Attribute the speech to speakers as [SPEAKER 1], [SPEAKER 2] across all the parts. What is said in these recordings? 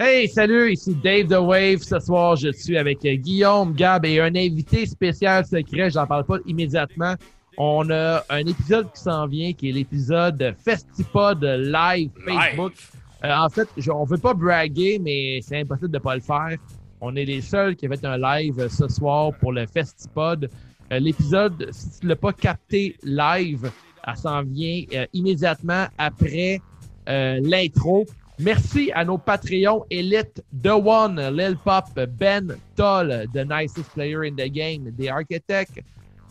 [SPEAKER 1] Hey, salut, ici Dave The Wave. Ce soir, je suis avec euh, Guillaume, Gab et un invité spécial secret. J'en parle pas immédiatement. On a un épisode qui s'en vient, qui est l'épisode Festipod live Facebook. Euh, en fait, je, on veut pas braguer, mais c'est impossible de pas le faire. On est les seuls qui ont fait un live ce soir pour le Festipod. Euh, l'épisode, si tu l'as pas capté live, elle s'en vient euh, immédiatement après euh, l'intro. Merci à nos Patreons Elite, The One, Lil Pop, Ben, Toll, The Nicest Player in the Game, The Architect,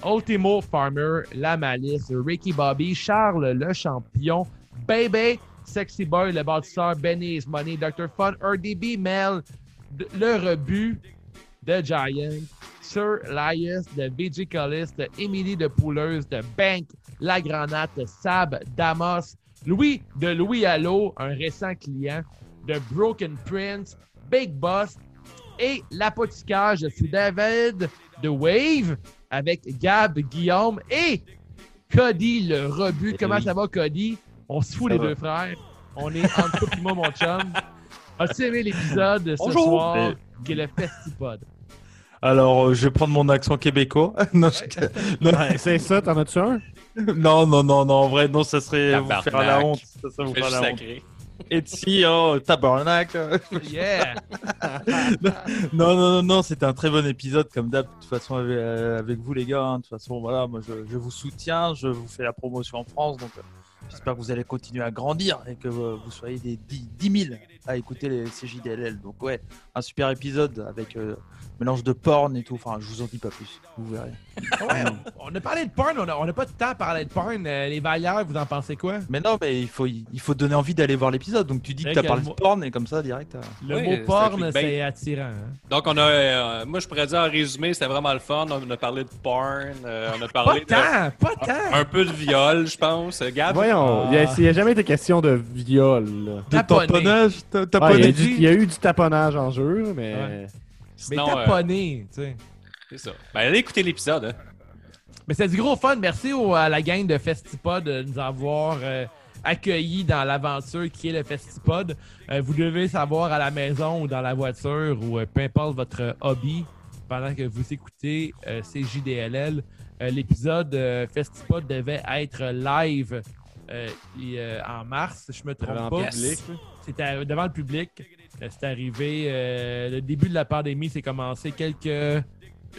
[SPEAKER 1] Ultimo Farmer, La Malice, Ricky Bobby, Charles le Champion, Baby, Sexy Boy, le bâtisseur, Benny's Money, Dr. Fun, RDB, Mel, Le Rebut, The Giant, Sir Lias, Collis, de Emily de Pouleuse, de Bank, La Granate, Sab, Damas, Louis de Louis Allo, un récent client, de Broken Prince, Big Boss et l'apothicaire. Je suis David de Wave avec Gab, Guillaume et Cody le rebut. Comment
[SPEAKER 2] oui.
[SPEAKER 1] ça va, Cody? On se fout
[SPEAKER 2] Ça
[SPEAKER 1] les
[SPEAKER 2] va.
[SPEAKER 1] deux frères. On est entre toi et moi, mon chum. As-tu aimé l'épisode de ce
[SPEAKER 2] Bonjour.
[SPEAKER 1] soir qui est le Festipod?
[SPEAKER 2] Alors, euh, je vais prendre mon accent québécois. non, je- non,
[SPEAKER 3] Ouais, c'est ça, t'en as-tu un?
[SPEAKER 2] non, non, non, non, en vrai, non, ça serait vous
[SPEAKER 4] Tabarnak.
[SPEAKER 2] faire la honte. Ça vous faire la honte. Et si, oh, tabarnak.
[SPEAKER 1] Yeah!
[SPEAKER 2] non, non, non, non, c'était un très bon épisode, comme d'hab, de toute façon, avec, euh, avec vous, les gars. hein. De toute façon, voilà, moi, je, je vous soutiens, je vous fais la promotion en France, donc euh, j'espère que vous allez continuer à grandir et que euh, vous soyez des 10, 10 000 à écouter les CJDLL. Donc, ouais, un super épisode avec euh, mélange de porn et tout. Enfin, je vous en dis pas plus, vous verrez.
[SPEAKER 1] Ouais, on, on a parlé de porn, on a, on a pas de temps à parler de porn. Euh, les Vallières, vous en pensez quoi?
[SPEAKER 2] Mais non, mais il faut, il faut donner envie d'aller voir l'épisode. Donc, tu dis que t'as
[SPEAKER 1] que
[SPEAKER 2] parlé de porn et comme ça, direct. euh,
[SPEAKER 1] Le
[SPEAKER 4] Oui,
[SPEAKER 1] mot
[SPEAKER 4] c'est un
[SPEAKER 1] porn,
[SPEAKER 4] clickbait.
[SPEAKER 1] c'est attirant. hein?
[SPEAKER 4] Donc, on a, euh, moi, je pourrais dire en résumé, c'était vraiment le fun. On a parlé de porn, euh, on a
[SPEAKER 1] Pas
[SPEAKER 4] parlé de,
[SPEAKER 1] tant, pas tant.
[SPEAKER 4] un peu de viol, je pense. Gab?
[SPEAKER 3] Voyons, il y a- il n'y a, jamais été question de viol. là.
[SPEAKER 2] De tamponnage
[SPEAKER 3] Ah, il, y a
[SPEAKER 2] dit
[SPEAKER 3] du- il y a eu du taponnage en jeu, mais.
[SPEAKER 1] Ouais. Mais
[SPEAKER 4] Sinon, euh,
[SPEAKER 1] taponné, tu sais.
[SPEAKER 4] C'est ça. Ben, allez écouter l'épisode. Hein.
[SPEAKER 1] Mais c'est du gros fun. Merci au- à la gang de Festipod de nous avoir euh, accueillis dans l'aventure qui est le Festipod. Euh, vous devez savoir à la maison ou dans la voiture ou euh, peu importe votre hobby pendant que vous écoutez euh, CJDLL. euh, L'épisode euh, Festipod devait être live euh, et, euh, en mars, si je me trompe
[SPEAKER 3] en
[SPEAKER 1] pas.
[SPEAKER 3] public.
[SPEAKER 1] C'était devant le public. C'est arrivé. euh, le début de la pandémie s'est commencé quelques.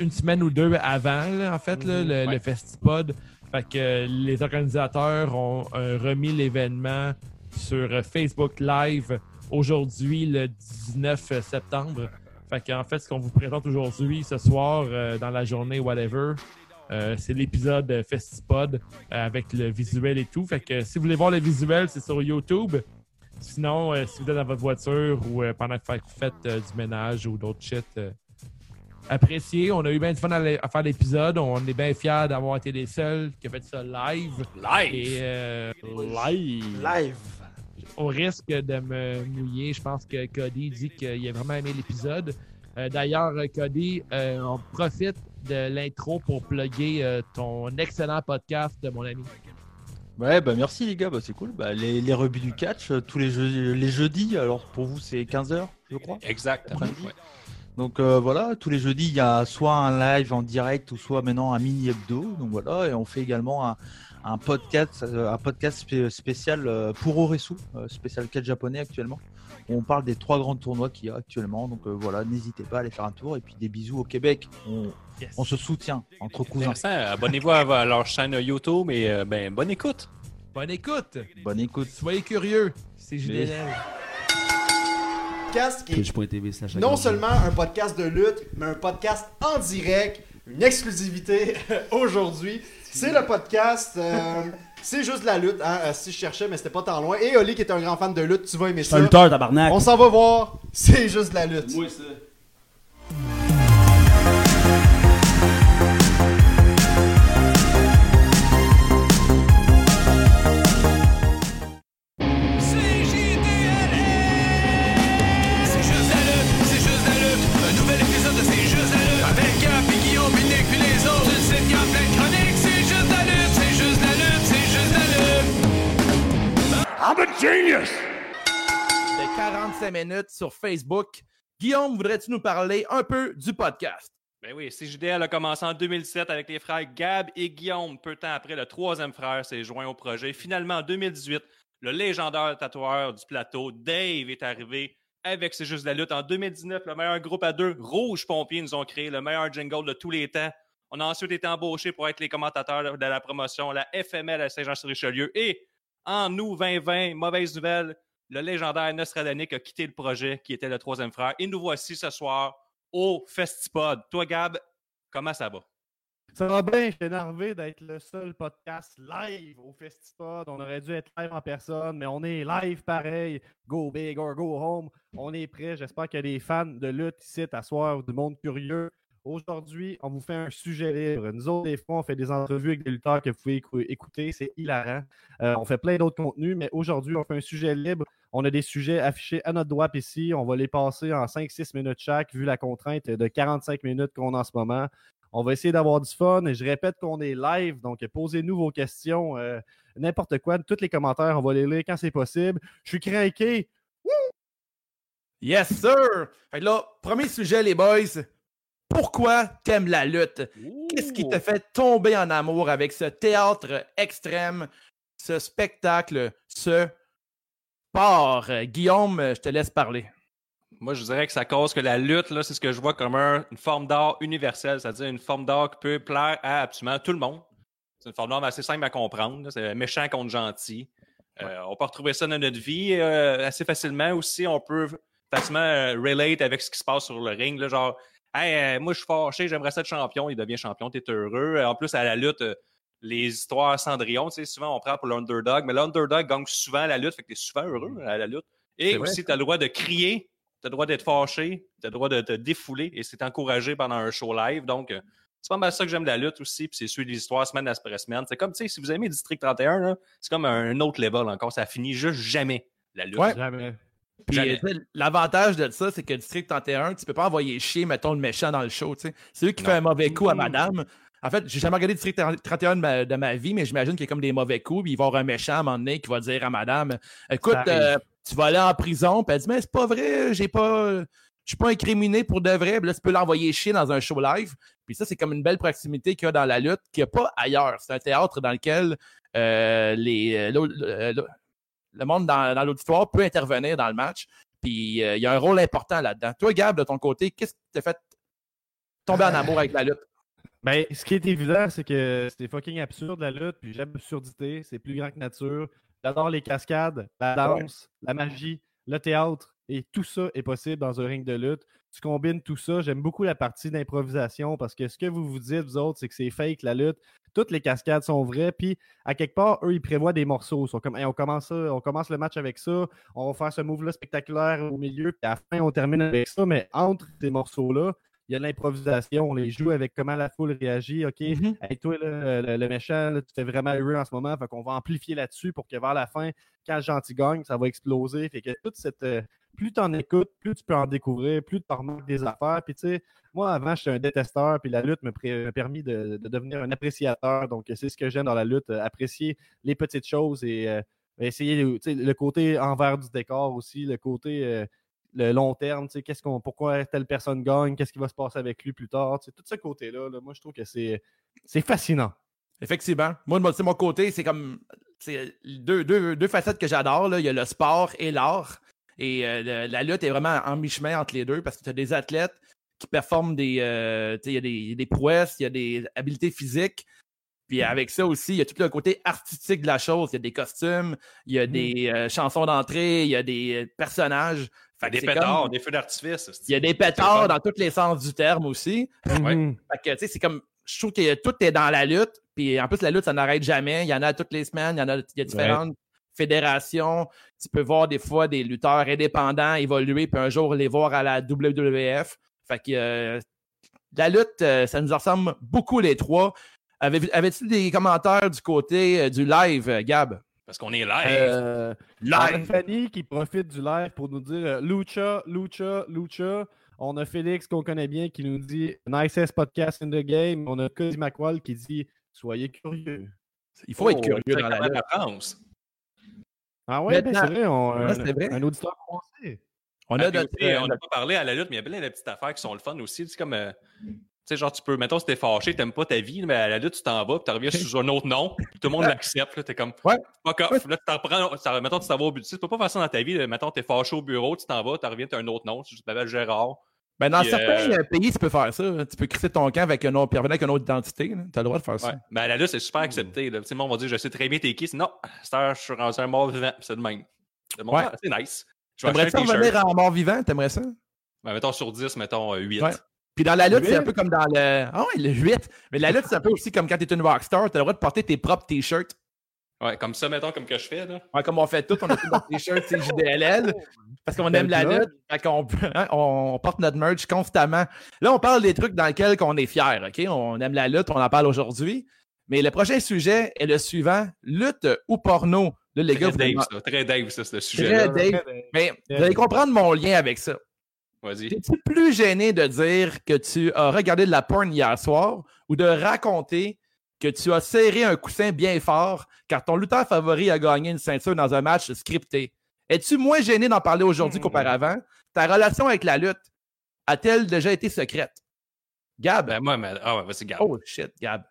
[SPEAKER 1] Une semaine ou deux avant, là, en fait, là,
[SPEAKER 3] Mhm.
[SPEAKER 1] le,
[SPEAKER 4] Ouais.
[SPEAKER 1] le Festipod. Fait que euh, les organisateurs ont euh, remis l'événement sur Facebook Live aujourd'hui, le 19 septembre. Fait qu'en fait, ce qu'on vous présente aujourd'hui, ce soir, euh, dans la journée, whatever, euh, c'est l'épisode Festipod euh, avec le visuel et tout. Fait que si vous voulez voir le visuel, c'est sur YouTube. Sinon, si vous êtes dans votre voiture ou pendant que vous faites du ménage ou d'autres shit, appréciez. On a eu bien du fun à, faire l'épisode. On est bien fiers d'avoir été les seuls qui ont fait ça live.
[SPEAKER 4] Live!
[SPEAKER 1] Et euh,
[SPEAKER 3] Live.
[SPEAKER 2] Live.
[SPEAKER 1] au risque de me mouiller, je pense que Cody dit qu'il a vraiment aimé l'épisode. Euh, D'ailleurs, Cody, euh, on profite de l'intro pour plugger euh, ton excellent podcast, mon ami.
[SPEAKER 2] Ouais, bah merci les gars, bah, c'est cool. Bah, les, les rebuts du catch, tous les, jeux- les jeudis, alors pour vous c'est 15h, je crois.
[SPEAKER 4] Exact. Ouais.
[SPEAKER 2] Donc euh, voilà, tous les jeudis, il y a soit un live en direct ou soit maintenant un mini hebdo. Donc voilà, et on fait également un, un podcast, euh, un podcast spé- spécial euh, pour Oresu, euh, spécial catch japonais actuellement. où on parle des trois grands tournois qu'il y a actuellement. Donc euh, voilà, n'hésitez pas à aller faire un tour. Et puis des bisous au Québec. On,
[SPEAKER 1] Yes.
[SPEAKER 2] on se soutient entre cousins.
[SPEAKER 4] Intéressant. Abonnez-vous à, à leur chaîne YouTube et euh, ben, bonne écoute.
[SPEAKER 1] Bonne écoute!
[SPEAKER 2] Bonne écoute.
[SPEAKER 1] Soyez curieux, c'est JDL.
[SPEAKER 5] Podcast qui est non seulement un podcast de lutte, mais un podcast en direct, une exclusivité aujourd'hui. C'est le podcast, euh, c'est juste de la lutte, hein, euh, si je cherchais, mais c'était pas tant loin. Et Oli qui est un grand fan de lutte, tu vas aimer
[SPEAKER 6] C'est
[SPEAKER 5] ça.
[SPEAKER 6] un lutteur, tabarnak.
[SPEAKER 5] On s'en va voir, c'est juste de la lutte.
[SPEAKER 7] C'est
[SPEAKER 8] 45 minutes sur Facebook. Guillaume, voudrais-tu nous parler un peu du podcast?
[SPEAKER 4] Ben oui, CJDL a commencé en 2017 avec les frères Gab et Guillaume. Peu de temps après, le troisième frère s'est joint au projet. Finalement, en 2018, le légendaire tatoueur du plateau, Dave, est arrivé avec C'est juste la lutte. En 2019, le meilleur groupe à deux, Rouge Pompier, nous ont créé le meilleur jingle de tous les temps. On a ensuite été embauchés pour être les commentateurs de la promotion, la FML à Saint-Jean-sur-Richelieu. Et en août 2020, mauvaise nouvelle, le légendaire Nostradanic a quitté le projet, qui était le troisième frère. Et nous voici ce soir au Festipod. Toi, Gab, comment ça va?
[SPEAKER 3] Ça va bien, je suis énervé d'être le seul podcast live au Festipod. On aurait dû être live en personne, mais on est live pareil. Go big or go home. On est prêt. J'espère a des fans de lutte ici à soir, du monde curieux. Aujourd'hui, on vous fait un sujet libre. Nous autres, des fois, on fait des entrevues avec des lutteurs que vous pouvez écou- écouter. C'est hilarant. Euh, on fait plein d'autres contenus, mais aujourd'hui, on fait un sujet libre. On a des sujets affichés à notre doigt ici. On va les passer en 5-6 minutes chaque, vu la contrainte de 45 minutes qu'on a en ce moment. On va essayer d'avoir du fun. Je répète qu'on est live, donc posez-nous vos questions, euh, n'importe quoi. Tous les commentaires, on va les lire quand c'est possible. Je suis craqué.
[SPEAKER 8] Yes, sir! Fait là, premier sujet, les boys. Pourquoi t'aimes la lutte? Qu'est-ce qui te fait tomber en amour avec ce théâtre extrême, ce spectacle, ce sport? Euh, Guillaume, je te laisse parler.
[SPEAKER 4] Moi, je dirais que ça cause que la lutte, là, c'est ce que je vois comme un- une forme d'art universelle, c'est-à-dire une forme d'art qui peut plaire à absolument tout le monde. C'est une forme d'art assez simple à comprendre. C'est méchant contre gentil. Euh, on peut retrouver ça dans notre vie euh, assez facilement aussi. On peut facilement euh, relate avec ce qui se passe sur le ring. Là, genre, hey, euh, moi, je suis fâché, j'aimerais ça être champion. Il devient champion, t'es heureux. Euh, En plus, à la lutte, euh, les histoires Cendrillon, tu sais, souvent on prend pour l'underdog, mais l'underdog gagne souvent la lutte, fait que t'es souvent heureux à la lutte. Et aussi, t'as le droit de crier, t'as le droit d'être fâché, t'as le droit de te défouler, et c'est encouragé pendant un show live. Donc, c'est pas mal ça que j'aime de la lutte aussi, puis c'est suivre les histoires semaine après semaine. C'est comme, tu sais, si vous aimez District 31, là, c'est comme un autre level encore. Ça finit juste jamais, la lutte.
[SPEAKER 8] Ouais.
[SPEAKER 3] Jamais.
[SPEAKER 8] Sais, l'avantage de ça, c'est que District 31, tu peux pas envoyer chier, mettons, le méchant dans le show. tu sais. C'est lui qui
[SPEAKER 4] Non.
[SPEAKER 8] fait un mauvais coup à madame. En fait, j'ai jamais regardé District 31 de ma, de ma vie, mais j'imagine qu'il y a comme des mauvais coups. Puis il va y avoir un méchant à un moment donné qui va dire à madame Écoute, euh, tu vas aller en prison. Puis elle dit Mais c'est pas vrai, j'ai pas. Je suis pas incriminé pour de vrai. Puis là, tu peux l'envoyer chier dans un show live. Puis ça, c'est comme une belle proximité qu'il y a dans la lutte, qu'il n'y a pas ailleurs. C'est un théâtre dans lequel euh, les, euh, le, monde dans, dans l'auditoire peut intervenir dans le match. Puis euh, il y a un rôle important là-dedans. Toi, Gab, de ton côté, qu'est-ce qui t'a fait tomber en amour avec la lutte?
[SPEAKER 3] Ben, ce qui est évident, c'est que c'est fucking absurde la lutte, puis j'aime l'absurdité, c'est plus grand que nature. J'adore les cascades, la danse, la magie, le théâtre, et tout ça est possible dans un ring de lutte. Tu combines tout ça, j'aime beaucoup la partie d'improvisation parce que ce que vous vous dites, vous autres, c'est que c'est fake la lutte. Toutes les cascades sont vraies, puis à quelque part, eux, ils prévoient des morceaux. On, commence on commence le match avec ça, on va faire ce move-là spectaculaire au milieu, puis à la fin, on termine avec ça, mais entre ces morceaux-là, il y a de l'improvisation, on les joue avec comment la foule réagit. OK,
[SPEAKER 8] Mhm.
[SPEAKER 3] hey, toi, le, le méchant, là, tu fais vraiment heureux en ce moment. Fait qu'on va amplifier là-dessus pour que vers la fin, quand le gentil gagne, ça va exploser. Fait que toute cette. euh, plus tu en écoutes, plus tu peux en découvrir, plus tu remarques des affaires. Puis tu sais, moi, avant, j'étais un détesteur, puis la lutte me m'a permis de, de devenir un appréciateur. Donc, c'est ce que j'aime dans la lutte, euh, apprécier les petites choses et euh, essayer le côté envers du décor aussi, le côté. euh, le long terme, tu sais, qu'est-ce qu'on, pourquoi telle personne gagne, qu'est-ce qui va se passer avec lui plus tard, tu sais, tout ce côté-là, là, moi je trouve que c'est, c'est fascinant.
[SPEAKER 8] Effectivement. Moi, de mon, côté, c'est comme c'est deux, deux, deux facettes que j'adore. là. Il y a le sport et l'art. Et euh, le- la lutte est vraiment en mi-chemin entre les deux parce que tu as des athlètes qui performent des. euh, il y a des, des prouesses, il y a des habiletés physiques. Puis avec ça aussi, il y a tout le côté artistique de la chose. Il y a des costumes, il y a des euh, chansons d'entrée, il y a des personnages. Fait
[SPEAKER 4] Des pétards,
[SPEAKER 8] comme-
[SPEAKER 4] des feux d'artifice.
[SPEAKER 8] Il y a des pétards dans tous les sens du terme aussi.
[SPEAKER 4] Ouais.
[SPEAKER 3] Mhm.
[SPEAKER 8] Fait que, tu sais, c'est comme, je trouve que tout est dans la lutte. Puis en plus, la lutte, ça n'arrête jamais. Il y en a toutes les semaines. Il y en a, il y a différentes fédérations. Tu peux voir des fois des lutteurs indépendants évoluer, puis un jour les voir à la WWF. Fait que euh, la lutte, euh, ça nous ressemble beaucoup les trois. Avais-tu des commentaires du côté euh, du live, euh, Gab?
[SPEAKER 4] Parce qu'on est live.
[SPEAKER 3] Euh, on a
[SPEAKER 8] Live!
[SPEAKER 3] Fanny qui profite du live pour nous dire euh, Lucha, Lucha, Lucha. On a Félix qu'on connaît bien qui nous dit Nicest podcast in the game. On a Cody McWall qui dit Soyez curieux.
[SPEAKER 8] Il faut être
[SPEAKER 4] Oh,
[SPEAKER 8] curieux dans la
[SPEAKER 4] la France.
[SPEAKER 3] Ah ouais, ben,
[SPEAKER 8] Maintenant-
[SPEAKER 3] c'est vrai, on,
[SPEAKER 8] Ouais,
[SPEAKER 3] un,
[SPEAKER 8] c'est vrai.
[SPEAKER 3] un auditeur français.
[SPEAKER 8] On a
[SPEAKER 4] on
[SPEAKER 8] euh,
[SPEAKER 4] n'a pas parlé à la lutte, mais il y a plein de petites affaires qui sont le fun aussi. C'est comme. euh, sais, genre, tu peux, mettons, si t'es fâché, t'aimes pas ta vie, mais à la lutte, tu t'en vas, puis tu reviens sous un autre nom, puis tout le monde l'accepte, là, t'es comme.
[SPEAKER 8] Ouais.
[SPEAKER 4] Fuck off. Là, tu t'en prends, ça- mettons, tu t'en vas au bureau. Tu peux pas faire ça dans ta vie, là. mettons, t'es fâché au bureau, tu t'en vas, tu reviens, t'as un autre nom, tu t'appelles Gérard.
[SPEAKER 8] Ben, dans
[SPEAKER 4] Puis,
[SPEAKER 8] certains
[SPEAKER 4] euh,
[SPEAKER 8] euh, pays, tu peux faire ça. Tu peux crisser ton camp avec un autre, puis revenir avec une autre identité. Tu as le droit de faire ça.
[SPEAKER 4] Ouais. Mais à la lutte, c'est super accepté, là. Tu sais, le monde va dire, je sais très bien t'es qui. Non, je suis rendu un mort vivant, c'est de même. Le monde,
[SPEAKER 8] Ouais.
[SPEAKER 4] ah, c'est nice. Vais
[SPEAKER 8] T'aimerais ça revenir en mort vivant? T'aimerais ça?
[SPEAKER 4] Ben, mettons sur 10, mettons euh, 8.
[SPEAKER 8] Puis dans la lutte, c'est un peu comme dans le. Ah ouais, le 8. Mais la lutte, c'est un peu aussi comme quand t'es une rockstar, t'as le droit de porter tes propres t-shirts.
[SPEAKER 4] Ouais, comme ça, mettons, comme que je fais, là.
[SPEAKER 8] Ouais, comme on fait tout, on a tous nos t-shirts c'est JDLL. Parce qu'on aime la lutte, fait qu'on hein, on porte notre merch constamment. Là, on parle des trucs dans lesquels on est fier, OK? On aime la lutte, on en parle aujourd'hui. Mais le prochain sujet est le suivant lutte ou porno? Là, les gars,
[SPEAKER 4] Très
[SPEAKER 8] vous
[SPEAKER 4] Dave, ça. Très Dave, ça, ce
[SPEAKER 8] Très
[SPEAKER 4] sujet-là.
[SPEAKER 8] Dave. Mais vous allez comprendre mon lien avec ça.
[SPEAKER 4] Vas-y.
[SPEAKER 8] Es-tu plus gêné de dire que tu as regardé de la porn hier soir ou de raconter que tu as serré un coussin bien fort car ton lutteur favori a gagné une ceinture dans un match scripté? Es-tu moins gêné d'en parler aujourd'hui
[SPEAKER 3] Hmm.
[SPEAKER 8] qu'auparavant? Ta relation avec la lutte a-t-elle déjà été secrète? Gab?
[SPEAKER 4] Ben, moi, mais... ah ouais, vas-y, garde.
[SPEAKER 8] oh shit, Gab.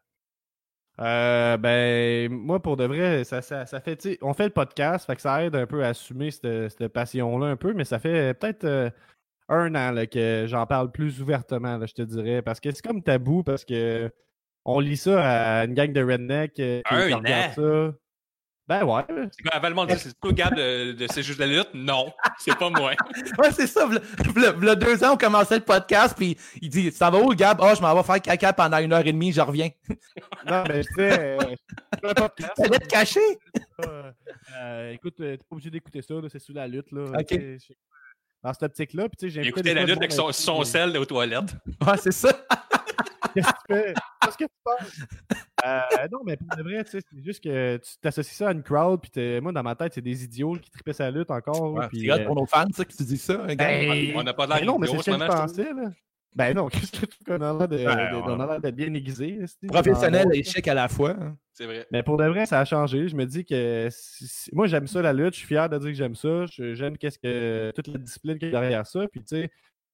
[SPEAKER 3] Euh, ben, moi, pour de vrai, ça, ça, ça fait, on fait le podcast, fait que ça aide un peu à assumer cette, cette passion-là un peu, mais ça fait peut-être euh, un an là, que j'en parle plus ouvertement, là, je te dirais, parce que c'est comme tabou, parce que on lit ça à une gang de redneck euh, qui,
[SPEAKER 4] Un
[SPEAKER 3] regarde ça. Ben ouais.
[SPEAKER 4] C'est quoi, avant le c'est toi, Gab, de, de C'est juste la lutte? Non, c'est pas moi.
[SPEAKER 8] Ouais, c'est ça. v'là- v'là- v'là deux ans, on commençait le podcast, puis il dit Ça va où, Gab? Ah, je m'en vais faire caca pendant une heure et demie, je reviens.
[SPEAKER 3] Non, mais tu sais, euh, fais un podcast.
[SPEAKER 8] T'allais te cacher?
[SPEAKER 3] Euh, euh, écoute, euh, t'es pas obligé d'écouter ça, là, c'est sous la lutte. Là,
[SPEAKER 8] Ok.
[SPEAKER 3] Dans cette optique-là, puis tu sais, j'ai
[SPEAKER 4] Il
[SPEAKER 3] invité
[SPEAKER 4] écoutait
[SPEAKER 3] des
[SPEAKER 4] la lutte avec son, son sel aux toilettes.
[SPEAKER 8] Ouais, c'est ça.
[SPEAKER 3] Qu'est-ce que tu fais? Qu'est-ce que tu penses? Euh, non, mais pour de vrai, tu sais, c'est juste que tu t'associes ça à une crowd, puis t'es- moi, dans ma tête, c'est des idiots qui tripaient sa lutte encore.
[SPEAKER 8] Ouais,
[SPEAKER 3] puis,
[SPEAKER 8] c'est hot
[SPEAKER 3] euh,
[SPEAKER 8] pour nos fans, ça, que tu dis ça. hein,
[SPEAKER 3] ben,
[SPEAKER 4] On n'a pas de
[SPEAKER 3] ben
[SPEAKER 4] l'air
[SPEAKER 3] non, mais c'est ce que je pensais, là. Ben non, qu'est-ce que tu qu'on a l'air de-
[SPEAKER 8] Ben,
[SPEAKER 3] de- on a l'air d'être bien aiguisé.
[SPEAKER 8] Professionnel et chic à la fois. hein.
[SPEAKER 4] C'est vrai.
[SPEAKER 3] Mais pour de vrai, ça a changé. Je me dis que si- si- moi j'aime ça la lutte, je suis fier de dire que j'aime ça. Je- J'aime qu'est-ce que toute la discipline qu'il y a derrière ça. Puis tu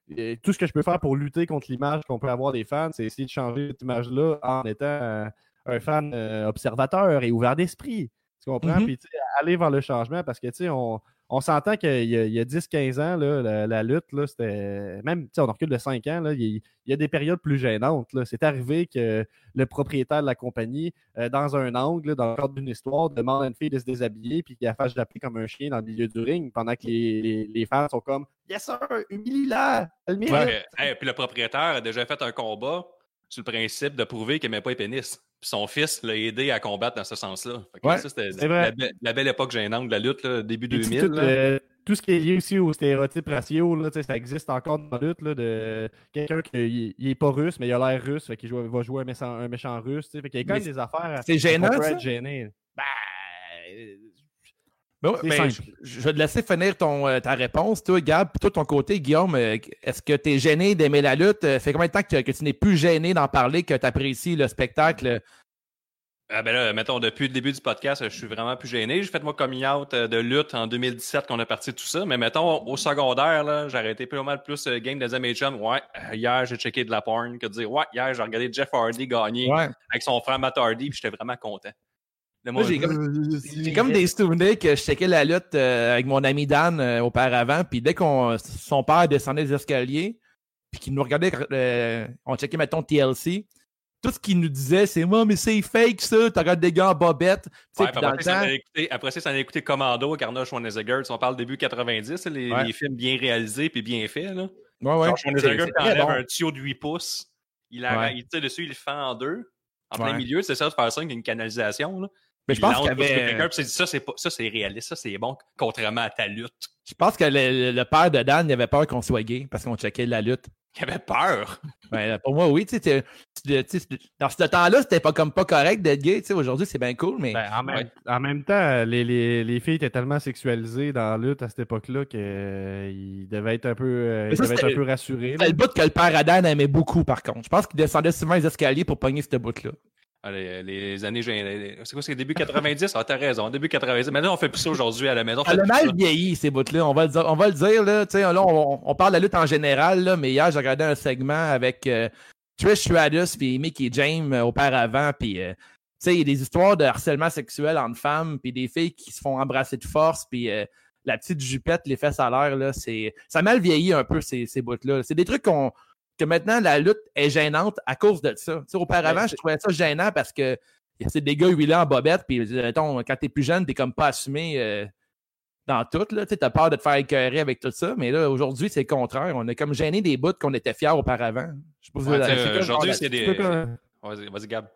[SPEAKER 3] sais, tout ce que je peux faire pour lutter contre l'image qu'on peut avoir des fans, c'est essayer de changer cette image-là en étant euh, un fan euh, observateur et ouvert d'esprit. Tu comprends?
[SPEAKER 8] Mhm.
[SPEAKER 3] Puis tu sais, aller vers le changement parce que tu sais, on, on s'entend qu'il y a, il y a 10-15 ans, la, lutte, c'était. Même, on recule de 5 ans, il, y a- des périodes plus gênantes. C'est arrivé que le propriétaire de la compagnie, euh, dans un angle, dans le cadre d'une histoire, demande à une fille de se déshabiller puis qu'il la fasse japper comme un chien dans le milieu du ring pendant que les, les, les fans sont comme Yes sir, humilie-la! Elle mérite!
[SPEAKER 4] Puis le propriétaire a déjà fait un combat sur le principe de prouver qu'il n'aimait pas les pénis. Puis son fils l'a aidé à combattre dans ce sens-là.
[SPEAKER 8] Ouais,
[SPEAKER 4] c'était
[SPEAKER 3] c'est vrai.
[SPEAKER 4] la, be- la belle époque gênante de la lutte, là, début
[SPEAKER 3] sais,
[SPEAKER 4] 2000.
[SPEAKER 3] tout,
[SPEAKER 4] là.
[SPEAKER 3] euh, tout ce qui est lié aussi aux stéréotypes raciaux, là, ça existe encore dans la lutte, là, de quelqu'un qui il est pas russe, mais il a l'air russe, fait qu'il joue- va jouer un méchant, un méchant russe. Fait qu'il y a quand même des affaires.
[SPEAKER 8] c'est gênant,
[SPEAKER 3] qu'on peut
[SPEAKER 8] ça?
[SPEAKER 3] être gêné. Ben
[SPEAKER 8] ouais, ben, je, je vais te laisser finir ton, euh, ta réponse. Toi, Gab, puis toi, ton côté, Guillaume, euh, est-ce que tu es gêné d'aimer la lutte? Euh, fait combien de temps que, que tu n'es plus gêné d'en parler, que tu apprécies le spectacle?
[SPEAKER 4] Ah ben là, mettons, depuis le début du podcast, je suis vraiment plus gêné. J'ai fait mon coming out de lutte en 2017 qu'on a parti tout ça. Mais mettons, au secondaire, là, j'ai arrêté pas mal plus game des amis. Ouais, hier, j'ai checké de la porn que de dire, ouais, hier, j'ai regardé Jeff Hardy gagner
[SPEAKER 8] Ouais.
[SPEAKER 4] avec son frère Matt Hardy, puis j'étais vraiment content.
[SPEAKER 8] J'ai comme, j'ai comme des souvenirs que je checkais la lutte euh, avec mon ami Dan euh, auparavant, puis dès qu'on son père descendait les escaliers, puis qu'il nous regardait, euh, on checkait, mettons, TLC, tout ce qu'il nous disait, c'est moi, mais c'est fake ça, t'as regardé des gars en bobette.
[SPEAKER 4] Ouais, après, ça, on
[SPEAKER 8] temps,
[SPEAKER 4] a écouté, après ça, a écouté Commando Arnold Schwarzenegger. On parle début 90, les,
[SPEAKER 8] Ouais.
[SPEAKER 4] les films bien réalisés puis bien faits. Là.
[SPEAKER 8] ouais, ouais.
[SPEAKER 4] Schwarzenegger enlève
[SPEAKER 8] bon.
[SPEAKER 4] un tuyau de 8 pouces. Il, a,
[SPEAKER 8] Ouais.
[SPEAKER 4] il tire dessus, il le fend en deux. En plein milieu, c'est ça de faire ça avec une canalisation. Là.
[SPEAKER 8] Mais je pense qu'il avait.
[SPEAKER 4] il dit, ça, c'est pas- ça, c'est réaliste, ça, c'est bon, contrairement à ta lutte.
[SPEAKER 8] Je pense que le, le père de Dan, il avait peur qu'on soit gay parce qu'on checkait la lutte.
[SPEAKER 4] Il avait peur.
[SPEAKER 8] Ben, pour moi, oui, tu sais, t'es- tu- tu sais, dans ce temps-là, c'était pas comme pas correct d'être gay, tu sais, aujourd'hui, c'est bien cool, mais
[SPEAKER 3] Ben, en, même,
[SPEAKER 4] Ouais.
[SPEAKER 3] en même temps, les, les, les filles étaient tellement sexualisées dans la lutte à cette époque-là qu'ils devaient être un peu, euh, ils
[SPEAKER 8] ça,
[SPEAKER 3] devaient être
[SPEAKER 8] c'était-
[SPEAKER 3] un peu rassurés.
[SPEAKER 8] c'est le bout que le père à Dan aimait beaucoup, par contre. Je pense qu'il descendait souvent les escaliers pour pogner ce bout-là.
[SPEAKER 4] Ah, les, les années. C'est quoi, c'est début 90? Ah, t'as raison, début 90. Maintenant, on fait plus ça aujourd'hui à la maison. on
[SPEAKER 8] Elle a mal vieilli, ces bouts-là. On va le dire, on va le dire là. Là, on, on parle de la lutte en général, là, mais hier, j'ai regardé un segment avec euh, Trish Stratus puis Mickey James euh, auparavant. Puis, euh, tu sais, il y a des histoires de harcèlement sexuel entre femmes, puis des filles qui se font embrasser de force, puis euh, la petite jupette, les fesses à l'air, là, c'est. Ça a mal vieilli un peu, ces, ces bouts-là. C'est des trucs qu'on. Que maintenant, la lutte est gênante à cause de ça. Tu sais, auparavant,
[SPEAKER 3] Ouais,
[SPEAKER 8] je trouvais ça gênant parce que. C'est des gars huilés en bobette, puis quand t'es plus jeune, t'es comme pas assumé euh, dans tout. Là. Tu as peur de te faire écœurer avec tout ça, mais là, aujourd'hui, c'est le contraire. On a comme gêné des bouts qu'on était fiers auparavant. Je sais pas si vous
[SPEAKER 4] Ouais, aujourd'hui, c'est des. vas-y, Gab.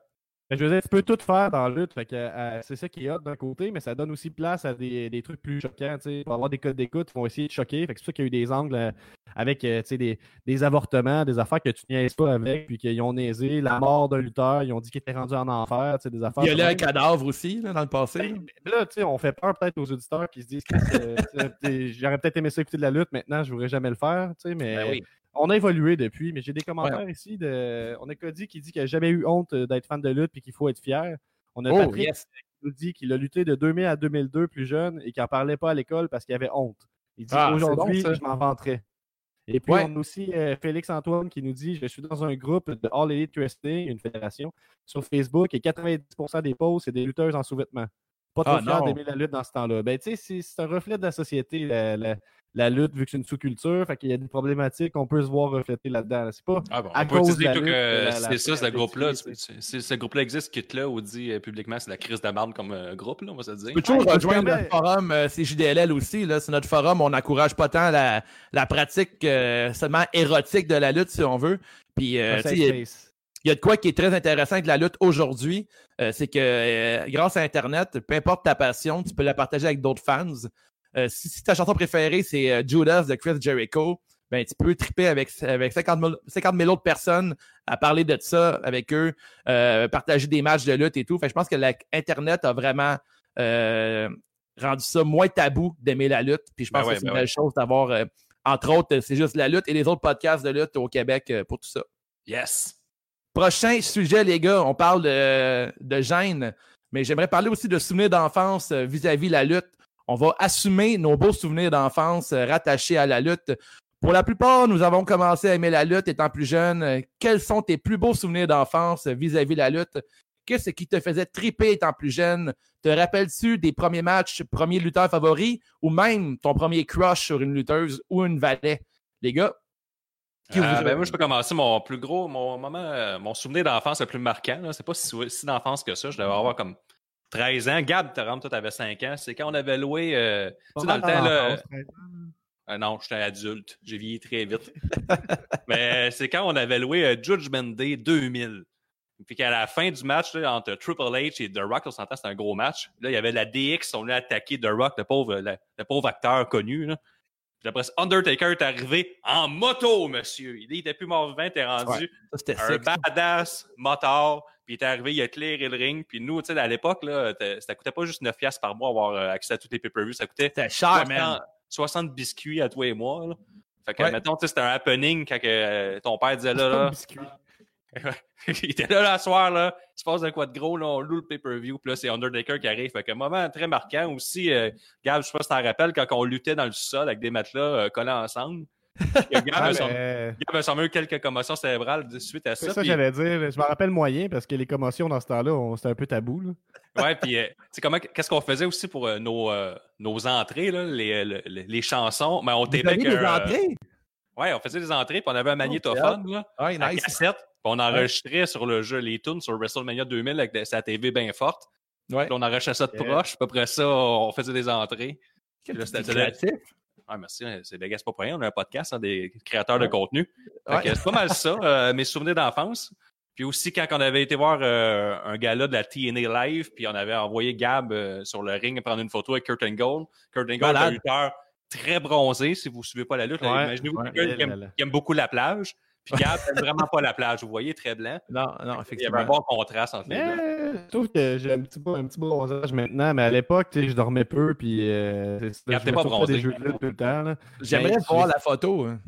[SPEAKER 3] Ben, Je veux dire, tu peux tout faire dans la lutte, euh, c'est ça qui est hot d'un côté, mais ça donne aussi place à des, des trucs plus choquants. tu sais. Pour avoir des codes d'écoute, ils vont essayer de choquer. Fait que c'est pour ça qu'il y a eu des angles euh, avec euh, des, des avortements, des affaires que tu niaises pas avec, puis qu'ils ont niaisé la mort d'un lutteur, ils ont dit qu'il était rendu en enfer, des affaires.
[SPEAKER 8] Il y a là un cadavre aussi, là, dans le passé.
[SPEAKER 3] Ben, ben là, on fait peur peut-être aux auditeurs qui se disent que euh, t'sais, j'aurais peut-être aimé ça écouter de la lutte, maintenant je voudrais jamais le faire, mais
[SPEAKER 8] Ben oui.
[SPEAKER 3] On a évolué depuis. Mais j'ai des commentaires ici de. On a Cody qui dit qu'il n'a jamais eu honte euh, d'être fan de lutte et qu'il faut être fier. On a
[SPEAKER 8] Oh,
[SPEAKER 3] Patrick
[SPEAKER 8] yes.
[SPEAKER 3] qui nous dit qu'il a lutté de 2000 à 2002 plus jeune et qu'il n'en parlait pas à l'école parce qu'il avait honte. Il dit
[SPEAKER 8] Ah,
[SPEAKER 3] aujourd'hui,
[SPEAKER 8] bon,
[SPEAKER 3] je m'en vanterais. Et puis,
[SPEAKER 8] Ouais.
[SPEAKER 3] on a aussi euh, Félix Antoine qui nous dit Je suis dans un groupe de All Elite Wrestling, une fédération, sur Facebook et 90% des posts, c'est des lutteuses en sous-vêtements. Pas trop
[SPEAKER 8] Ah,
[SPEAKER 3] d'aimer la lutte dans ce temps-là. Ben, tu sais, c'est- c'est un reflet de la société, la, la- la lutte, vu que c'est une sous-culture. Fait qu'il y a des problématiques qu'on peut se voir refléter là-dedans. là. C'est pas.
[SPEAKER 4] Ah bon,
[SPEAKER 3] À
[SPEAKER 4] on peut
[SPEAKER 3] cause
[SPEAKER 4] te
[SPEAKER 3] de la
[SPEAKER 4] dire
[SPEAKER 3] lutte,
[SPEAKER 4] que
[SPEAKER 3] la
[SPEAKER 4] c'est ça, ce groupe-là. c'est- c'est- Ce groupe-là existe, quitte-là, ou dit euh, publiquement, c'est la crise de marde comme euh, groupe, là, on va se dire.
[SPEAKER 8] Tu peux toujours
[SPEAKER 3] Ah,
[SPEAKER 8] rejoindre notre forum euh, CJDLL aussi. là. C'est notre forum. On n'encourage pas tant la, la pratique euh, seulement érotique de la lutte, si on veut. Puis, euh,
[SPEAKER 3] un
[SPEAKER 8] tu sais,
[SPEAKER 3] safe
[SPEAKER 8] il y a-
[SPEAKER 3] space.
[SPEAKER 8] il y a de quoi qui est très intéressant avec la lutte aujourd'hui, euh, c'est que euh, grâce à Internet, peu importe ta passion, tu peux la partager avec d'autres fans. Euh, si, si ta chanson préférée, c'est euh, Judas de Chris Jericho, ben, tu peux triper avec, avec 50, 000, 50 000 autres personnes à parler de ça avec eux, euh, partager des matchs de lutte et tout. Fait je pense que la- Internet a vraiment euh, rendu ça moins tabou d'aimer la lutte. Puis je pense
[SPEAKER 4] Ben ouais,
[SPEAKER 8] que c'est
[SPEAKER 4] ben
[SPEAKER 8] une belle chose d'avoir, euh, entre autres, c'est juste la lutte et les autres podcasts de lutte au Québec pour tout ça.
[SPEAKER 4] Yes!
[SPEAKER 8] Prochain sujet, les gars, on parle de, de gêne, mais j'aimerais parler aussi de souvenirs d'enfance vis-à-vis la lutte. On va assumer nos beaux souvenirs d'enfance euh, rattachés à la lutte. Pour la plupart, nous avons commencé à aimer la lutte étant plus jeunes. Quels sont tes plus beaux souvenirs d'enfance vis-à-vis la lutte? Qu'est-ce qui te faisait triper étant plus jeune? Te rappelles-tu des premiers matchs, premiers lutteurs favoris ou même ton premier crush sur une lutteuse ou une valet? Les gars, qui
[SPEAKER 4] Euh,
[SPEAKER 8] vous-
[SPEAKER 4] ben, moi, je peux commencer mon plus gros, mon moment, euh, mon souvenir d'enfance le plus marquant. là. C'est pas si, si d'enfance que ça. Je devais avoir comme 13 ans. Gab, tu toi, t'avais 5 ans. C'est quand on avait loué. euh, tu sais, dans le temps, là. euh, non, j'étais adulte. J'ai vieilli très vite. Mais c'est quand on avait loué euh, Judgment Day 2000. Puis qu'à la fin du match, là, entre Triple H et The Rock, on s'entend, c'était un gros match. Là, il y avait la DX, on venait attaquer The Rock, le pauvre, le, le pauvre acteur connu. Là. Puis après, Undertaker est arrivé en moto, monsieur. Il était plus mort vivant, il était rendu
[SPEAKER 8] ça,
[SPEAKER 4] un
[SPEAKER 8] sick,
[SPEAKER 4] badass motard. Puis il est arrivé, il a éclairé le ring. Puis nous, tu sais, à l'époque, là, ça coûtait pas juste 9 piastres par mois avoir euh, accès à tous les pay-per-views. Ça coûtait
[SPEAKER 8] cher,
[SPEAKER 4] 60,
[SPEAKER 8] man.
[SPEAKER 4] 60 biscuits à toi et moi. Là. Fait que,
[SPEAKER 8] Ouais.
[SPEAKER 4] mettons, tu sais, c'était un happening quand que, euh, ton père disait là, là. il était là le soir, là, il se passe un quoi de gros, là, on loue le pay-per-view, puis là, c'est Undertaker qui arrive. Fait que moment très marquant aussi, euh, Gab, je sais pas si t'en rappelles, quand on luttait dans le sol avec des matelas euh, collés ensemble. Gab,
[SPEAKER 3] Ah,
[SPEAKER 4] a son-
[SPEAKER 3] ben,
[SPEAKER 4] Gab a sûrement eu quelques commotions cérébrales de suite à
[SPEAKER 3] c'est
[SPEAKER 4] ça.
[SPEAKER 3] ça que j'allais dire. Je me rappelle moyen parce que les commotions dans ce temps-là, on- c'était un peu tabou. là.
[SPEAKER 4] Ouais, puis euh, comment qu'est-ce qu'on faisait aussi pour euh, nos, euh, nos entrées là, les, euh, le- le- les chansons, mais on tapait
[SPEAKER 8] avez
[SPEAKER 4] que euh, ouais, on faisait des entrées, puis on avait un magnétophone là,
[SPEAKER 8] Ouais,
[SPEAKER 4] à
[SPEAKER 8] nice.
[SPEAKER 4] cassette, on enregistrait sur le jeu les tunes sur WrestleMania 2000 avec sa TV bien forte.
[SPEAKER 8] Ouais.
[SPEAKER 4] Puis on enregistrait ça de
[SPEAKER 3] Yeah.
[SPEAKER 4] proche, puis après ça, on faisait des entrées. C'était-
[SPEAKER 8] créatif.
[SPEAKER 4] Ouais, merci, hein, c'est des gars, pas pour rien, on a un podcast hein, des créateurs de contenu.
[SPEAKER 8] Ouais.
[SPEAKER 4] C'est pas mal ça, euh, mes souvenirs d'enfance. Puis aussi, quand on avait été voir euh, un gala de la TNA Live, puis on avait envoyé Gab euh, sur le ring prendre une photo avec Kurt Angle. Kurt Angle un lutteur très bronzé, si vous ne suivez pas la lutte.
[SPEAKER 3] Ouais,
[SPEAKER 4] Imaginez-vous
[SPEAKER 3] ouais,
[SPEAKER 4] quelqu'un qui aime beaucoup la plage. Puis Gab n'aime vraiment pas la plage, vous voyez, très blanc.
[SPEAKER 8] Non, non,
[SPEAKER 4] Il y avait un bon contraste entre les deux.
[SPEAKER 3] Mais je trouve que j'ai un petit, peu- un petit bronzage maintenant, mais à l'époque, tu sais, je dormais peu, puis euh, c'est-
[SPEAKER 4] Gab,
[SPEAKER 3] je me
[SPEAKER 4] pas bronzé.
[SPEAKER 3] des jeux de lutte tout le temps. là.
[SPEAKER 8] J'aimerais
[SPEAKER 3] Mais
[SPEAKER 8] voir la photo. hein.